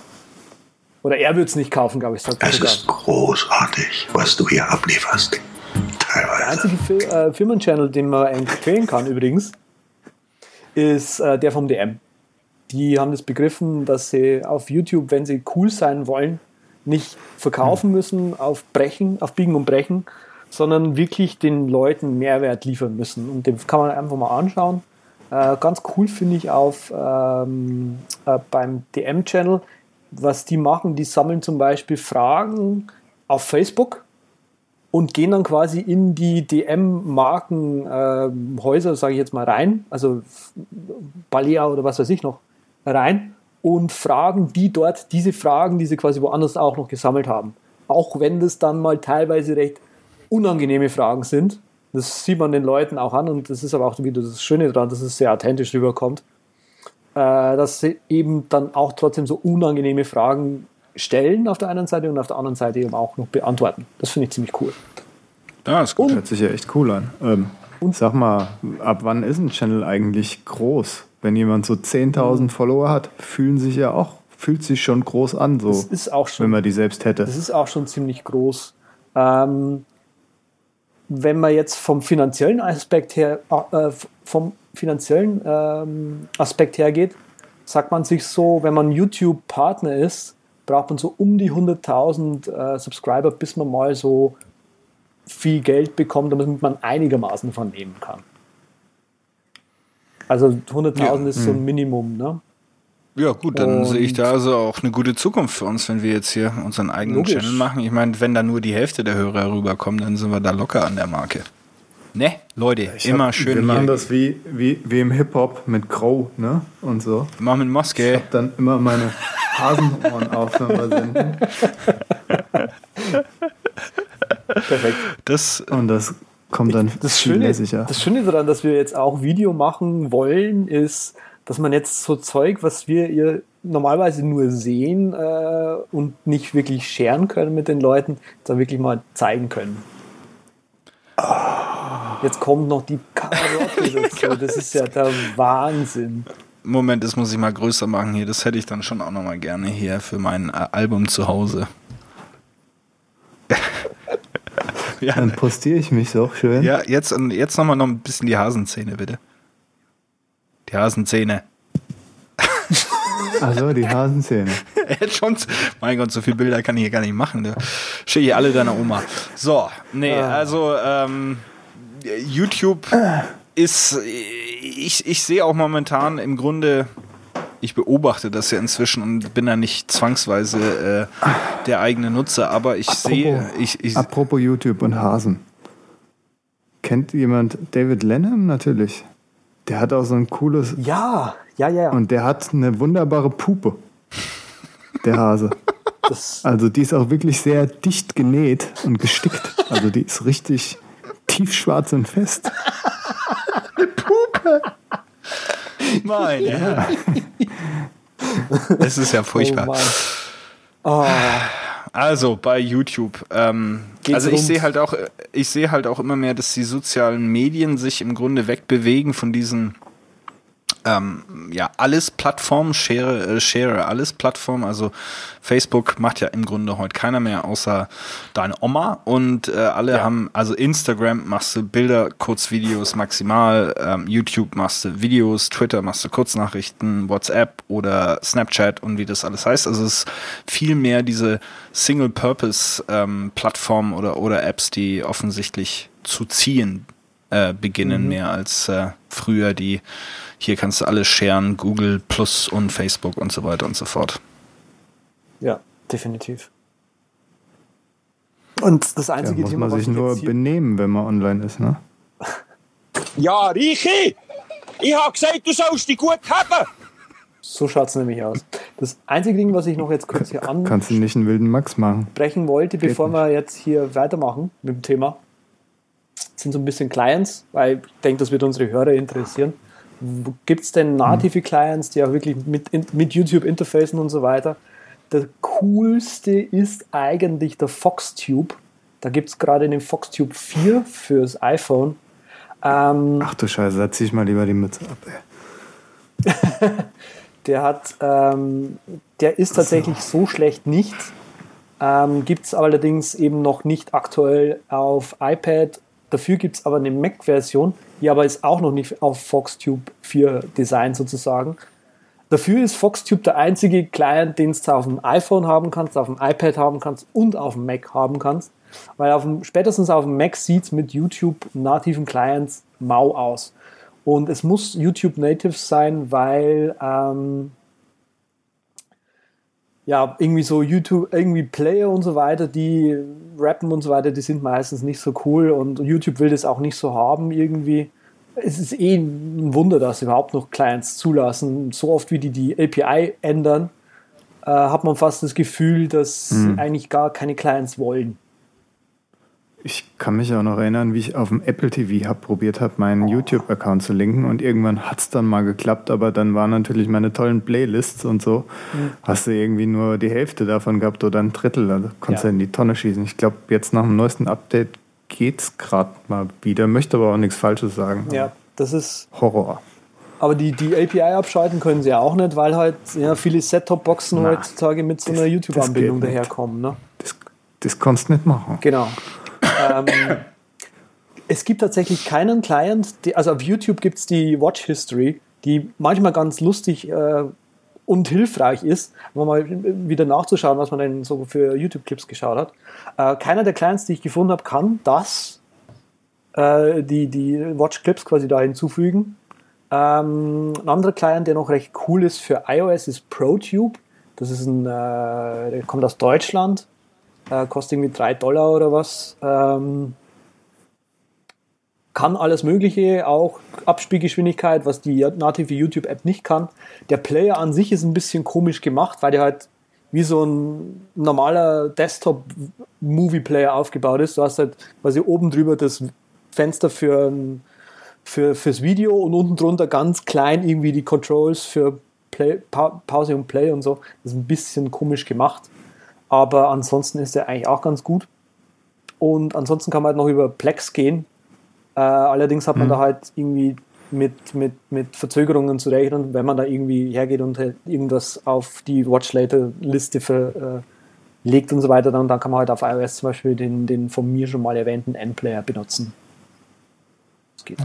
Oder er wird es nicht kaufen, glaube ich, sagt Es sogar. ist großartig, was du hier ablieferst. Der Teilweise. einzige Fil äh, Firmenchannel, den man empfehlen kann übrigens, ist äh, der vom DM. Die haben das begriffen, dass sie auf YouTube, wenn sie cool sein wollen, nicht verkaufen müssen auf Brechen, auf Biegen und Brechen, sondern wirklich den Leuten Mehrwert liefern müssen. Und den kann man einfach mal anschauen. Äh, ganz cool finde ich auf ähm, äh, beim DM-Channel, was die machen. Die sammeln zum Beispiel Fragen auf Facebook und gehen dann quasi in die DM-Markenhäuser, sage ich jetzt mal, rein, also Balea oder was weiß ich noch, rein und fragen die dort diese Fragen, die sie quasi woanders auch noch gesammelt haben. Auch wenn das dann mal teilweise recht unangenehme Fragen sind. Das sieht man den Leuten auch an und das ist aber auch wieder das Schöne daran, dass es sehr authentisch rüberkommt, äh, dass sie eben dann auch trotzdem so unangenehme Fragen stellen auf der einen Seite und auf der anderen Seite eben auch noch beantworten. Das finde ich ziemlich cool. Ja, ist gut. Hört sich ja echt cool an. Ähm, Sag mal, ab wann ist ein Channel eigentlich groß? Wenn jemand so 10.000 Follower hat, fühlen sich ja auch, fühlt sich schon groß an, so, Das ist auch schon wenn man die selbst hätte. Das ist auch schon ziemlich groß. Ähm, wenn man jetzt vom finanziellen Aspekt her, äh, vom finanziellen ähm, Aspekt hergeht, sagt man sich so, wenn man YouTube-Partner ist, braucht man so um die 100.000 äh, Subscriber, bis man mal so viel Geld bekommt, damit man einigermaßen von nehmen kann. Also 100.000 Ja. ist so ein Minimum, ne? Ja, gut, dann Und- sehe ich da also auch eine gute Zukunft für uns, wenn wir jetzt hier unseren eigenen Logisch. Channel machen. Ich meine, wenn da nur die Hälfte der Hörer rüberkommen, dann sind wir da locker an der Marke. Ne, Leute, Ich immer hab- schön Wir machen hier. das wie, wie, wie im Hip-Hop mit Crow, ne? Und so. Immer mit Ich Moske. hab dann immer meine Hasenohren auf, wenn wir senden. Perfekt. Das, Und das kommt dann das viel Schöne, lässiger. das Schöne daran, dass wir jetzt auch Video machen wollen, ist, dass man jetzt so Zeug, was wir ihr normalerweise nur sehen äh, und nicht wirklich scheren können mit den Leuten, da wirklich mal zeigen können. Jetzt kommt noch die Karotte dazu. Das ist ja der Wahnsinn. Moment, das muss ich mal größer machen hier. Das hätte ich dann schon auch nochmal gerne hier für mein äh, Album zu Hause. ja, Dann postiere ich mich so schön. ja, jetzt, jetzt nochmal noch ein bisschen die Hasenzähne, bitte. Die Hasenzähne. Also die Hasenzähne. Schon. Mein Gott, so viele Bilder kann ich hier gar nicht machen. Ne? Schick ich alle deiner Oma. So, nee, also ähm, YouTube ist, ich, ich sehe auch momentan im Grunde, ich beobachte das ja inzwischen und bin da nicht zwangsweise äh, der eigene Nutzer, aber ich sehe, ich, ich, Apropos YouTube und Hasen. Kennt jemand David Lenham? Natürlich. Der hat auch so ein cooles Ja, ja, ja. und der hat eine wunderbare Pupe. Der Hase. Das, Also die ist auch wirklich sehr dicht genäht und gestickt. Also die ist richtig tiefschwarz und fest. meine Herren. Das ist ja furchtbar. Oh, Also bei YouTube. Ähm, also ich sehe halt auch, ich sehe halt auch immer mehr, dass die sozialen Medien sich im Grunde wegbewegen von diesen ähm, ja, alles Plattformen, Share, äh, Share, alles Plattformen. Also Facebook macht ja im Grunde heute keiner mehr außer deine Oma und äh, alle haben, also Instagram machst du Bilder, Kurzvideos maximal, ähm, YouTube machst du Videos, Twitter machst du Kurznachrichten, WhatsApp oder Snapchat und wie das alles heißt. Also es ist viel mehr diese Single-Purpose-Plattformen oder, oder Apps, die offensichtlich zu ziehen äh, beginnen, mehr als äh, früher die hier kannst du alles sharen, Google Plus und Facebook und so weiter und so fort. ja, definitiv. Und das Da einzige muss Thema, man was sich ich nur benehmen, wenn man online ist, ne? Ja, Reiche! Ich hab gesagt, du sollst dich gut haben! so schaut es nämlich aus. Das einzige Ding, was ich noch jetzt kurz hier Kannst du nicht einen wilden Max machen. ansprechen wollte, bevor nicht. wir jetzt hier weitermachen mit dem Thema, sind so ein bisschen Clients, weil ich denke, das wird unsere Hörer interessieren. Gibt es denn native Clients, die auch wirklich mit, mit YouTube interfacen und so weiter? Der coolste ist eigentlich der FoxTube. Da gibt es gerade den FoxTube 4 fürs iPhone. Ähm, Ach du Scheiße, da zieh ich mal lieber die Mütze ab, ey. Der hat, ähm, der ist tatsächlich so schlecht nicht. Ähm, gibt es allerdings eben noch nicht aktuell auf iPad. Dafür gibt es aber eine Mac-Version, die aber ist auch noch nicht auf FoxTube 4 Design sozusagen. Dafür ist FoxTube der einzige Client, den du auf dem iPhone haben kannst, auf dem iPad haben kannst und auf dem Mac haben kannst. Weil auf dem, spätestens auf dem Mac sieht es mit YouTube nativen Clients mau aus. Und es muss YouTube Native sein, weil ähm, ja, irgendwie so YouTube, irgendwie Player und so weiter, die rappen und so weiter, die sind meistens nicht so cool und YouTube will das auch nicht so haben irgendwie. Es ist eh ein Wunder, dass sie überhaupt noch Clients zulassen. So oft wie die die API ändern, äh, hat man fast das Gefühl, dass sie eigentlich gar keine Clients wollen. Ich kann mich auch noch erinnern, wie ich auf dem Apple TV Hub probiert habe, meinen YouTube-Account zu linken und irgendwann hat es dann mal geklappt, aber dann waren natürlich meine tollen Playlists und so. Hast du irgendwie nur die Hälfte davon gehabt oder ein Drittel, also konntest Ja. du in die Tonne schießen. Ich glaube, jetzt nach dem neuesten Update geht's gerade mal wieder, möchte aber auch nichts Falsches sagen. Ja, das ist. Horror. Aber die, die API abschalten können sie ja auch nicht, weil halt ja, viele Set-Top-Boxen heutzutage mit so einer YouTube-Anbindung daherkommen. Ne? Das, das kannst du nicht machen. Genau. Ähm, es gibt tatsächlich keinen Client, die, also auf YouTube gibt es die Watch History, die manchmal ganz lustig äh, und hilfreich ist, um mal wieder nachzuschauen, was man denn so für YouTube-Clips geschaut hat. Äh, keiner der Clients, die ich gefunden habe, kann das, äh, die, die Watch-Clips quasi da hinzufügen. Ähm, ein anderer Client, der noch recht cool ist für iOS, ist ProTube. Das ist ein, äh, der kommt aus Deutschland, äh, kostet irgendwie 3 Dollar oder was. Ähm, kann alles Mögliche, auch Abspielgeschwindigkeit, was die native YouTube-App nicht kann. Der Player an sich ist ein bisschen komisch gemacht, weil der halt wie so ein normaler Desktop-Movie-Player aufgebaut ist. Du hast halt quasi oben drüber das Fenster für, für fürs Video und unten drunter ganz klein irgendwie die Controls für Play, pa Pause und Play und so. Das ist ein bisschen komisch gemacht. Aber ansonsten ist der eigentlich auch ganz gut. Und ansonsten kann man halt noch über Plex gehen. Äh, allerdings hat man Mhm. da halt irgendwie mit, mit, mit Verzögerungen zu rechnen, wenn man da irgendwie hergeht und halt irgendwas auf die Watch Later Liste verlegt legt und so weiter, dann, dann kann man halt auf iOS zum Beispiel den, den von mir schon mal erwähnten N-Player benutzen. Geht.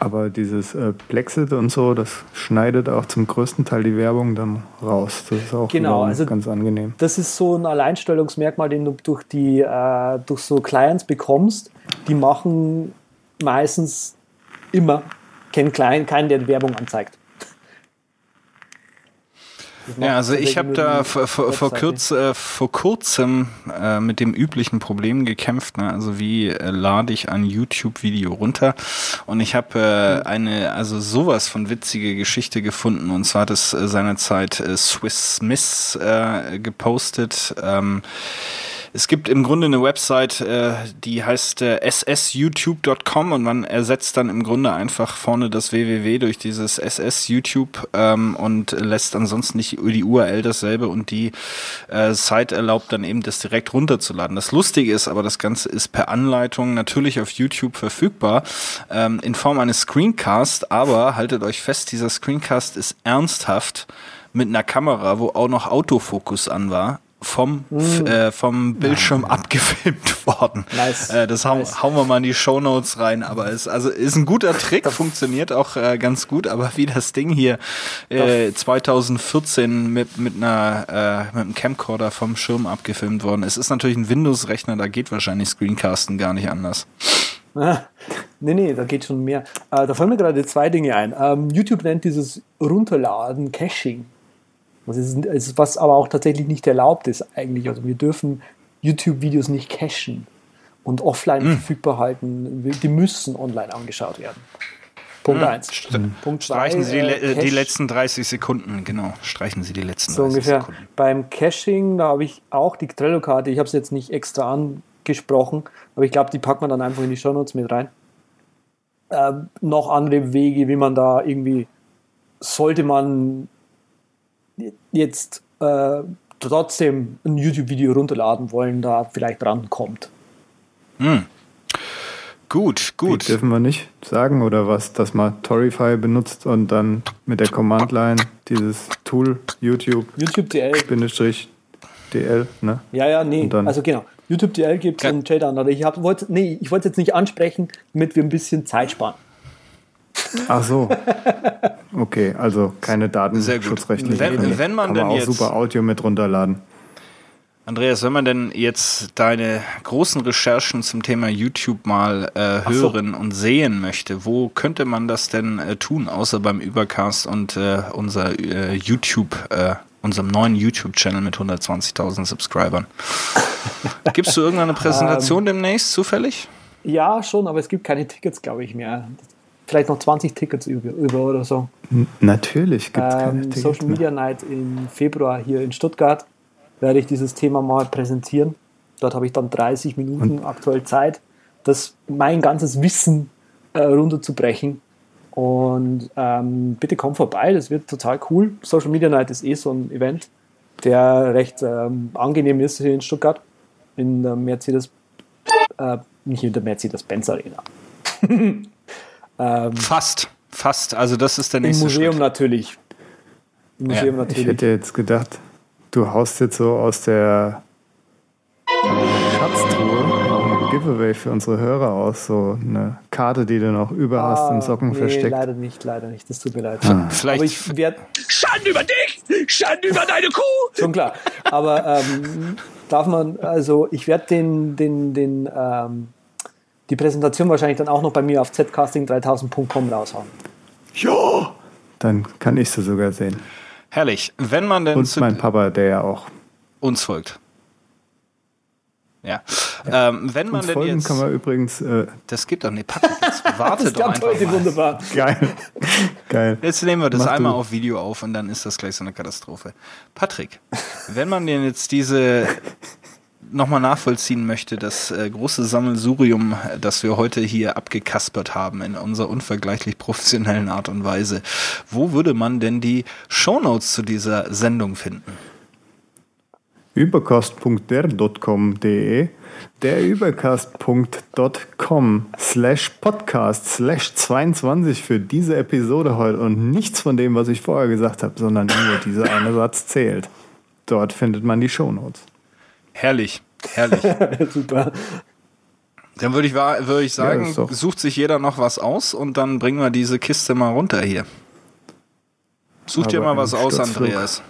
Aber dieses äh, Plexit und so, das schneidet auch zum größten Teil die Werbung dann raus. Das ist auch Genau, also- ganz angenehm. Das ist so ein Alleinstellungsmerkmal, den du durch die äh, durch so Clients bekommst. Die machen meistens immer keinen Client, keinen, der Werbung anzeigt. Ja, also ich habe da vor, vor, kurz, äh, vor kurzem äh, mit dem üblichen Problem gekämpft. Ne? Also wie äh, lade ich ein YouTube-Video runter? Und ich habe äh, eine, also sowas von witzige Geschichte gefunden. Und zwar hat es äh, seinerzeit äh, Swiss Miss äh, gepostet. Ähm, es gibt im Grunde eine Website, äh, die heißt äh, ssyoutube.com und man ersetzt dann im Grunde einfach vorne das www durch dieses ssyoutube ähm, und lässt ansonsten nicht die URL dasselbe und die äh, Site erlaubt dann eben das direkt runterzuladen. Das Lustige ist aber, das Ganze ist per Anleitung natürlich auf YouTube verfügbar ähm, in Form eines Screencast, aber haltet euch fest, dieser Screencast ist ernsthaft mit einer Kamera, wo auch noch Autofokus an war vom, f- äh, vom Bildschirm abgefilmt worden. Nice. Äh, das hauen, Nice. hauen wir mal in die Shownotes rein, aber es also ist ein guter Trick, funktioniert auch äh, ganz gut, aber wie das Ding hier äh, 2014 mit, mit einer äh, mit einem Camcorder vom Schirm abgefilmt worden ist, ist natürlich ein Windows-Rechner, da geht wahrscheinlich Screencasten gar nicht anders. Ah, nee, nee, da geht schon mehr. Äh, da fallen mir gerade zwei Dinge ein. Ähm, YouTube nennt dieses Runterladen Caching. Was, ist, ist, was aber auch tatsächlich nicht erlaubt ist eigentlich. Also wir dürfen YouTube-Videos nicht cachen und offline Hm. verfügbar halten. Die müssen online angeschaut werden. Punkt Hm. eins. Punkt zwei, Streichen Sie äh, äh, die letzten 30 Sekunden, genau. Streichen Sie die letzten So 30 ungefähr. Sekunden. Beim Caching, da habe ich auch die Trello-Karte. Ich habe es jetzt nicht extra angesprochen, aber ich glaube, die packt man dann einfach in die Shownotes mit rein. Ähm, noch andere Wege, wie man da irgendwie, sollte man jetzt äh, trotzdem ein YouTube-Video runterladen wollen, da vielleicht rankommt. Hm. Gut, gut. Dürfen wir nicht sagen oder was, dass man Torify benutzt und dann mit der Command-Line dieses Tool YouTube YouTube DL. Bindestrich DL, ne? Ja, ja, nee. Also genau. YouTube DL gibt es Ja. und JDown. Ich wollte nee, ich wollte es jetzt nicht ansprechen, damit wir ein bisschen Zeit sparen. Ach so. Okay, also keine Sehr gut. datenschutzrechtlichen Wenn- wenn man Kann denn man auch jetzt- super Audio mit runterladen. Andreas, wenn man denn jetzt deine großen Recherchen zum Thema YouTube mal äh, Ach so. hören und sehen möchte, wo könnte man das denn äh, tun, außer beim Übercast und äh, unser äh, YouTube, äh, unserem neuen YouTube-Channel mit 120.000 Subscribern? Gibst du irgendeine Ähm. Präsentation demnächst zufällig? Ja, schon, aber es gibt keine Tickets, glaube ich, mehr. Vielleicht noch 20 Tickets über, über oder so. Natürlich gibt es keine Ähm, Tickets Social mehr. Media Night im Februar hier in Stuttgart werde ich dieses Thema mal präsentieren. Dort habe ich dann 30 Minuten aktuell Zeit, das mein ganzes Wissen äh, runterzubrechen. Und ähm, bitte komm vorbei, das wird total cool. Social Media Night ist eh so ein Event, der recht ähm, angenehm ist hier in Stuttgart, in der Mercedes äh, nicht in der Mercedes-Benz Arena. ähm, Fast, fast. Also das ist der Im nächste Museum Schritt. natürlich. Im Ja, Museum Ich natürlich. hätte jetzt gedacht, du haust jetzt so aus der Schatztruhe noch ein Giveaway für unsere Hörer aus, so eine Karte, die du noch über hast, in Socken Ah, nee, versteckt. leider nicht, leider nicht. Das tut mir leid. Vielleicht Aber ich werde Schande über dich! Schande über deine Kuh! Schon klar. Aber ähm, darf man, also ich werde den, den, den, ähm, die Präsentation wahrscheinlich dann auch noch bei mir auf zcasting3000.com raushauen. Ja! Dann kann ich sie sogar sehen. herrlich. Wenn man denn Und mein Papa, der ja auch. uns folgt. Ja. Ähm, wenn man Uns denn folgen jetzt. kann man übrigens. Äh, das gibt doch. Nee, Patrick, jetzt warte Das doch einfach heute mal. wunderbar. geil. geil. Jetzt nehmen wir das Mach einmal du. auf Video auf und dann ist das gleich so eine Katastrophe. Patrick, wenn man denn jetzt diese nochmal nachvollziehen möchte, das äh, große Sammelsurium, das wir heute hier abgekaspert haben in unserer unvergleichlich professionellen Art und Weise, wo würde man denn die Shownotes zu dieser Sendung finden? übercast.der.com.de der übercast.com slash podcast slash 22 für diese Episode heute und nichts von dem, was ich vorher gesagt habe, sondern nur dieser eine Satz zählt. Dort findet man die Shownotes. Herrlich, herrlich. Super. Dann würde ich, würde ich Ja, sagen, doch- sucht sich jeder noch was aus und dann bringen wir diese Kiste mal runter hier. Such dir mal was aus. Andreas.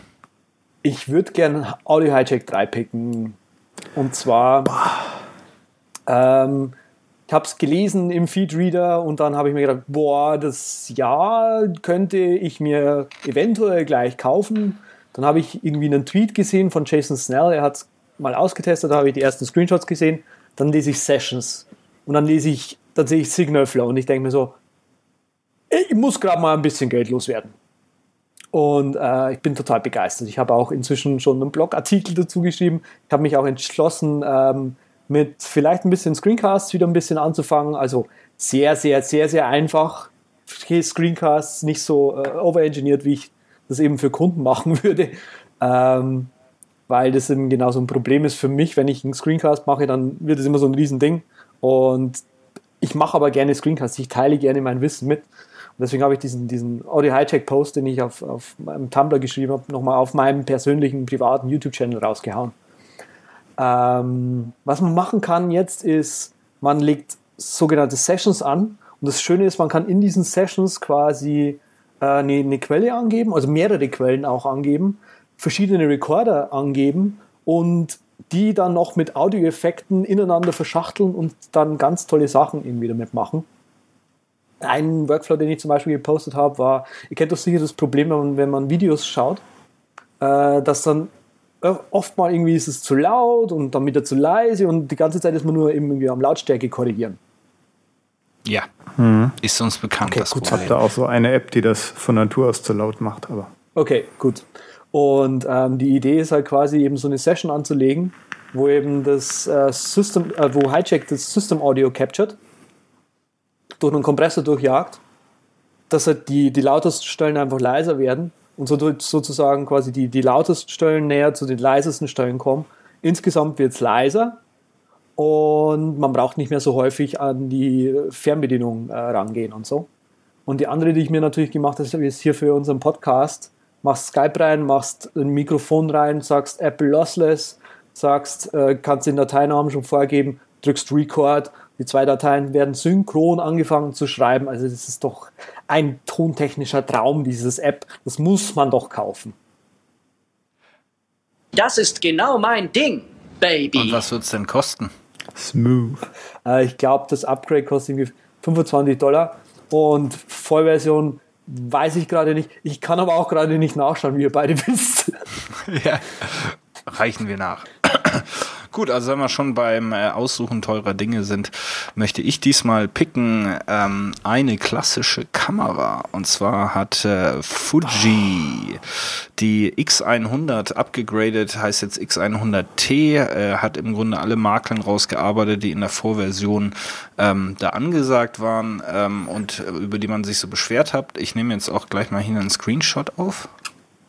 Ich würde gern Audio Hijack 3 picken. Und zwar, ähm, ich habe es gelesen im Feedreader und dann habe ich mir gedacht, boah, das ja könnte ich mir eventuell gleich kaufen. Dann habe ich irgendwie einen Tweet gesehen von Jason Snell, er hat es mal ausgetestet, habe ich die ersten Screenshots gesehen. Dann lese ich Sessions und dann lese ich, dann sehe ich Signal Flow und ich denke mir so, ich muss gerade mal ein bisschen Geld loswerden. Und äh, ich bin total begeistert. Ich habe auch inzwischen schon einen Blogartikel dazu geschrieben. Ich habe mich auch entschlossen, ähm, mit vielleicht ein bisschen Screencasts wieder ein bisschen anzufangen. Also sehr, sehr, sehr, sehr einfach. Screencasts nicht so äh, overengineert, wie ich das eben für Kunden machen würde. Ähm, weil das eben genau so ein Problem ist für mich. Wenn ich einen Screencast mache, dann wird es immer so ein Riesending. Und ich mache aber gerne Screencasts. Ich teile gerne mein Wissen mit. Und deswegen habe ich diesen, diesen Audio Hijack Post, den ich auf, auf meinem Tumblr geschrieben habe, nochmal auf meinem persönlichen privaten YouTube-Channel rausgehauen. Ähm, was man machen kann jetzt ist, man legt sogenannte Sessions an. Und das Schöne ist, man kann in diesen Sessions quasi äh, eine, eine Quelle angeben, also mehrere Quellen auch angeben, verschiedene Recorder angeben und die dann noch mit Audioeffekten ineinander verschachteln und dann ganz tolle Sachen irgendwie damit machen. Ein Workflow, den ich zum Beispiel gepostet habe, war, ihr kennt doch sicher das Problem, wenn man, wenn man Videos schaut, äh, dass dann oft mal irgendwie ist es zu laut und dann wieder zu leise und die ganze Zeit ist man nur irgendwie am Lautstärke korrigieren. Ja, ist uns bekannt, das Ich habe da auch so eine App, die das von Natur aus zu laut macht, aber Okay, gut. Und ähm, die Idee ist halt quasi eben so eine Session anzulegen, wo eben das äh, System, äh, wo Hijack das System Audio captured, durch einen Kompressor durchjagt, dass halt die, die lautesten Stellen einfach leiser werden und so sozusagen quasi die, die lautesten Stellen näher zu den leisesten Stellen kommen. Insgesamt wird es leiser und man braucht nicht mehr so häufig an die Fernbedienung äh, rangehen und so. Und die andere, die ich mir natürlich gemacht habe, ist hier für unseren Podcast, machst Skype rein, machst ein Mikrofon rein, sagst Apple Lossless, sagst, äh, kannst den Dateinamen schon vorgeben, drückst Record, die zwei Dateien werden synchron angefangen zu schreiben. Also das ist doch ein tontechnischer Traum, dieses App. Das muss man doch kaufen. Das ist genau mein Ding, Baby. Und was wird's denn kosten? smooth. Äh, ich glaube, das Upgrade kostet irgendwie 25 Dollar und Vollversion weiß ich gerade nicht. Ich kann aber auch gerade nicht nachschauen, wie ihr beide wisst. ja, reichen wir nach. Gut, also wenn wir schon beim äh, Aussuchen teurer Dinge sind, möchte ich diesmal picken ähm, eine klassische Kamera. Und zwar hat äh, Fuji die X100 abgegradet, heißt jetzt X100T, äh, hat im Grunde alle Makeln rausgearbeitet, die in der Vorversion ähm, da angesagt waren ähm, und äh, über die man sich so beschwert hat. Ich nehme jetzt auch gleich mal hier einen Screenshot auf.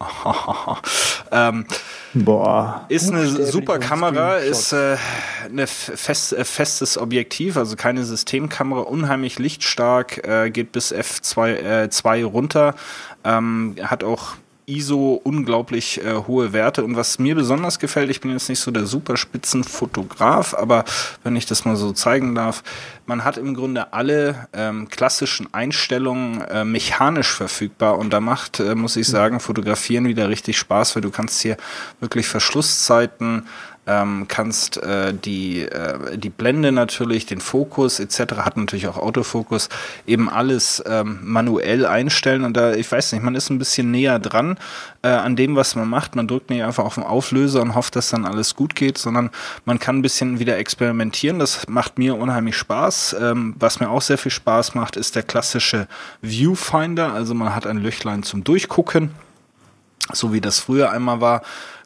ähm, Boah. ist eine super Kamera, ist äh, ein fest, äh, festes Objektiv, also keine Systemkamera, unheimlich lichtstark, äh, geht bis F2 äh, 2 runter, ähm, hat auch ISO unglaublich äh, hohe Werte. Und was mir besonders gefällt, ich bin jetzt nicht so der super Spitzenfotograf, aber wenn ich das mal so zeigen darf, man hat im Grunde alle ähm, klassischen Einstellungen äh, mechanisch verfügbar. Und da macht, äh, muss ich sagen, Fotografieren wieder richtig Spaß, weil du kannst hier wirklich Verschlusszeiten ähm, kannst äh, die, äh, die Blende natürlich, den Fokus etc., hat natürlich auch Autofokus, eben alles ähm, manuell einstellen und da, ich weiß nicht, man ist ein bisschen näher dran äh, an dem, was man macht. Man drückt nicht einfach auf den Auflöser und hofft, dass dann alles gut geht, sondern man kann ein bisschen wieder experimentieren. Das macht mir unheimlich Spaß. Ähm, was mir auch sehr viel Spaß macht, ist der klassische Viewfinder. Also man hat ein Löchlein zum Durchgucken so wie das früher einmal war.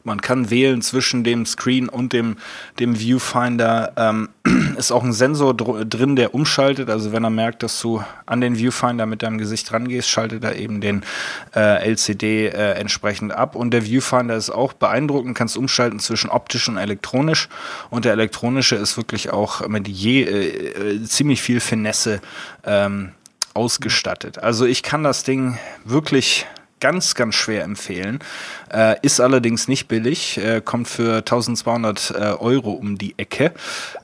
Man kann wählen zwischen dem Screen und dem, dem Viewfinder. Ähm, ist auch ein Sensor dr drin, der umschaltet. Also wenn er merkt, dass du an den Viewfinder mit deinem Gesicht rangehst, schaltet er eben den äh, LCD äh, entsprechend ab. Und der Viewfinder ist auch beeindruckend, kannst umschalten zwischen optisch und elektronisch. Und der elektronische ist wirklich auch mit je äh, äh, ziemlich viel Finesse ähm, ausgestattet. Also ich kann das Ding wirklich ganz, ganz schwer empfehlen. Äh, ist allerdings nicht billig, äh, kommt für 1200 äh, Euro um die Ecke.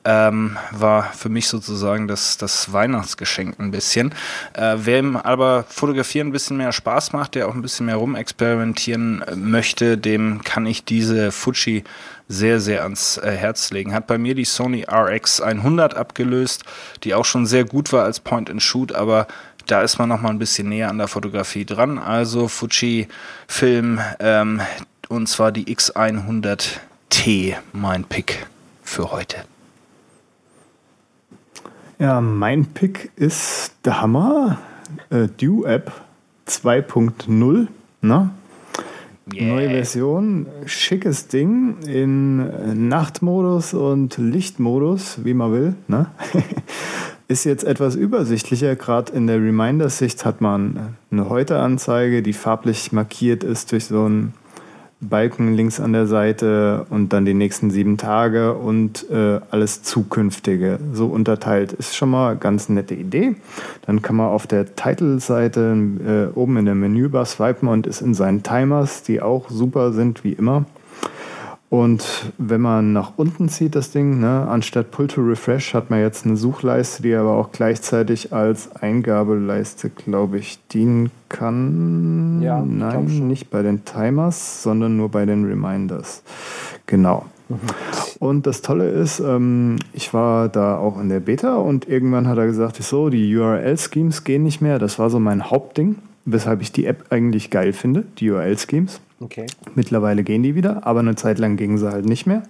Ähm, war für mich sozusagen das, das Weihnachtsgeschenk ein bisschen. Äh, wem aber Fotografieren ein bisschen mehr Spaß macht, der auch ein bisschen mehr rumexperimentieren äh, möchte, dem kann ich diese Fuji sehr, sehr ans äh, Herz legen. Hat bei mir die Sony RX 100 abgelöst, die auch schon sehr gut war als Point and Shoot, aber da ist man noch mal ein bisschen näher an der Fotografie dran. Also Fuji Film ähm, und zwar die X100T, mein Pick für heute. Ja, mein Pick ist der Hammer. Äh, Dew App 2.0. Ne? Neue Version, schickes Ding in Nachtmodus und Lichtmodus, wie man will. Ne? Ist jetzt etwas übersichtlicher. Gerade in der Reminder-Sicht hat man eine Heute-Anzeige, die farblich markiert ist durch so einen Balken links an der Seite und dann die nächsten sieben Tage und äh, alles Zukünftige so unterteilt. Ist schon mal eine ganz nette Idee. Dann kann man auf der Title-Seite äh, oben in der Menübar swipen und ist in seinen Timers, die auch super sind wie immer. Und wenn man nach unten zieht, das Ding, ne, anstatt Pull to Refresh hat man jetzt eine Suchleiste, die aber auch gleichzeitig als Eingabeleiste, glaube ich, dienen kann. Ja, Nein, nicht bei den Timers, sondern nur bei den Reminders. Genau. Und das Tolle ist, ähm, ich war da auch in der Beta und irgendwann hat er gesagt, so, die URL-Schemes gehen nicht mehr. Das war so mein Hauptding, weshalb ich die App eigentlich geil finde, die URL-Schemes. Okay. Mittlerweile gehen die wieder, aber eine Zeit lang gingen sie halt nicht mehr.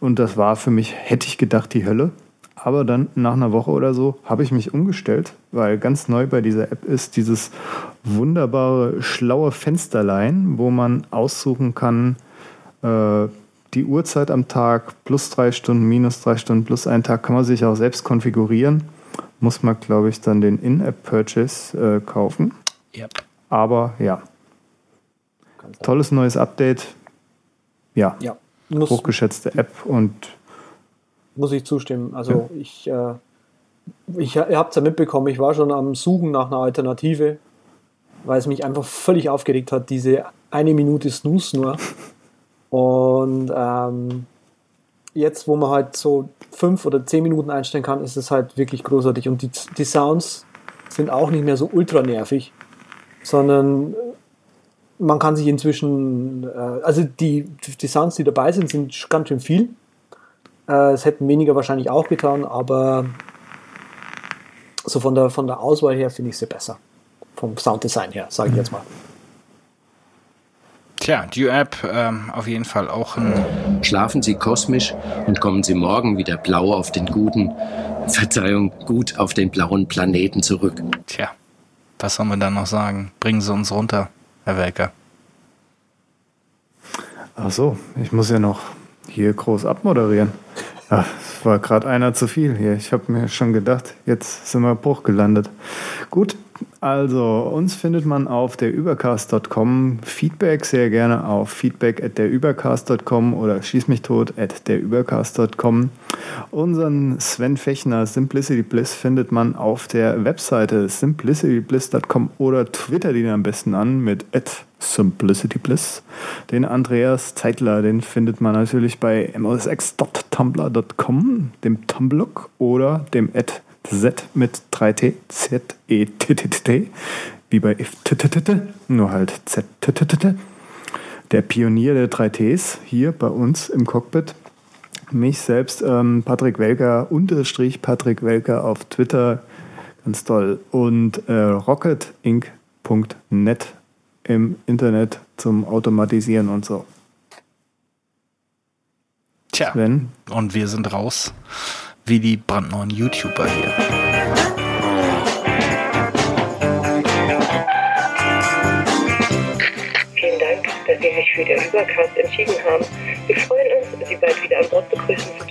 Und das war für mich, hätte ich gedacht, die Hölle. Aber dann nach einer Woche oder so habe ich mich umgestellt, weil ganz neu bei dieser App ist dieses wunderbare, schlaue Fensterlein, wo man aussuchen kann, äh, die Uhrzeit am Tag, plus drei Stunden, minus drei Stunden, plus ein Tag, kann man sich auch selbst konfigurieren. Muss man, glaube ich, dann den In-App-Purchase äh, kaufen. Ja. Aber ja, tolles neues Update. Ja, Ja, muss, hochgeschätzte App und muss ich zustimmen. Also ich, äh, ich, ihr habt es ja mitbekommen, ich war schon am Suchen nach einer Alternative, weil es mich einfach völlig aufgeregt hat, diese eine Minute Snooze nur. Und ähm, jetzt, wo man halt so fünf oder zehn Minuten einstellen kann, ist es halt wirklich großartig. Und die, die Sounds sind auch nicht mehr so ultra nervig, sondern man kann sich inzwischen, äh, also die, die Sounds, die dabei sind, sind ganz schön viel. Äh, es hätten weniger wahrscheinlich auch getan, aber so von der, von der Auswahl her finde ich sie besser. Vom Sounddesign her, sage ich jetzt mal. Tja, die App ähm, auf jeden Fall auch ein Schlafen Sie kosmisch und kommen Sie morgen wieder blau auf den guten, Verzeihung, gut auf den blauen Planeten zurück. Tja, was soll man da noch sagen? Bringen Sie uns runter, Herr Welker. ach so, ich muss ja noch hier groß abmoderieren. Ach, es war gerade einer zu viel hier. Ich habe mir schon gedacht, jetzt sind wir Bruch gelandet. Gut, Also, uns findet man auf derübercast.com. Feedback sehr gerne auf feedback at derübercast.com oder schieß mich tot at derübercast.com. Unseren Sven Fechner Simplicity Bliss findet man auf der Webseite simplicitybliss.com oder twittert ihn am besten an mit at simplicitybliss. Den Andreas Zeitler, den findet man natürlich bei mosx.tumblr.com, dem Tumblr oder dem at Z mit 3T, Z, E, T, T, T, T, wie bei if, t, t, t, t, nur halt Z, t, t, t, t. Der Pionier der 3Ts hier bei uns im Cockpit. Mich selbst, ähm, Patrick Welker, unterstrich Patrick Welker auf Twitter, ganz toll. Und äh, rocketinc.net im Internet zum Automatisieren und so. Tja, Sven? und wir sind raus, wie die brandneuen YouTuber hier. Vielen Dank, dass Sie sich für den Übercast entschieden haben. Wir freuen uns, Sie bald wieder an Bord begrüßen zu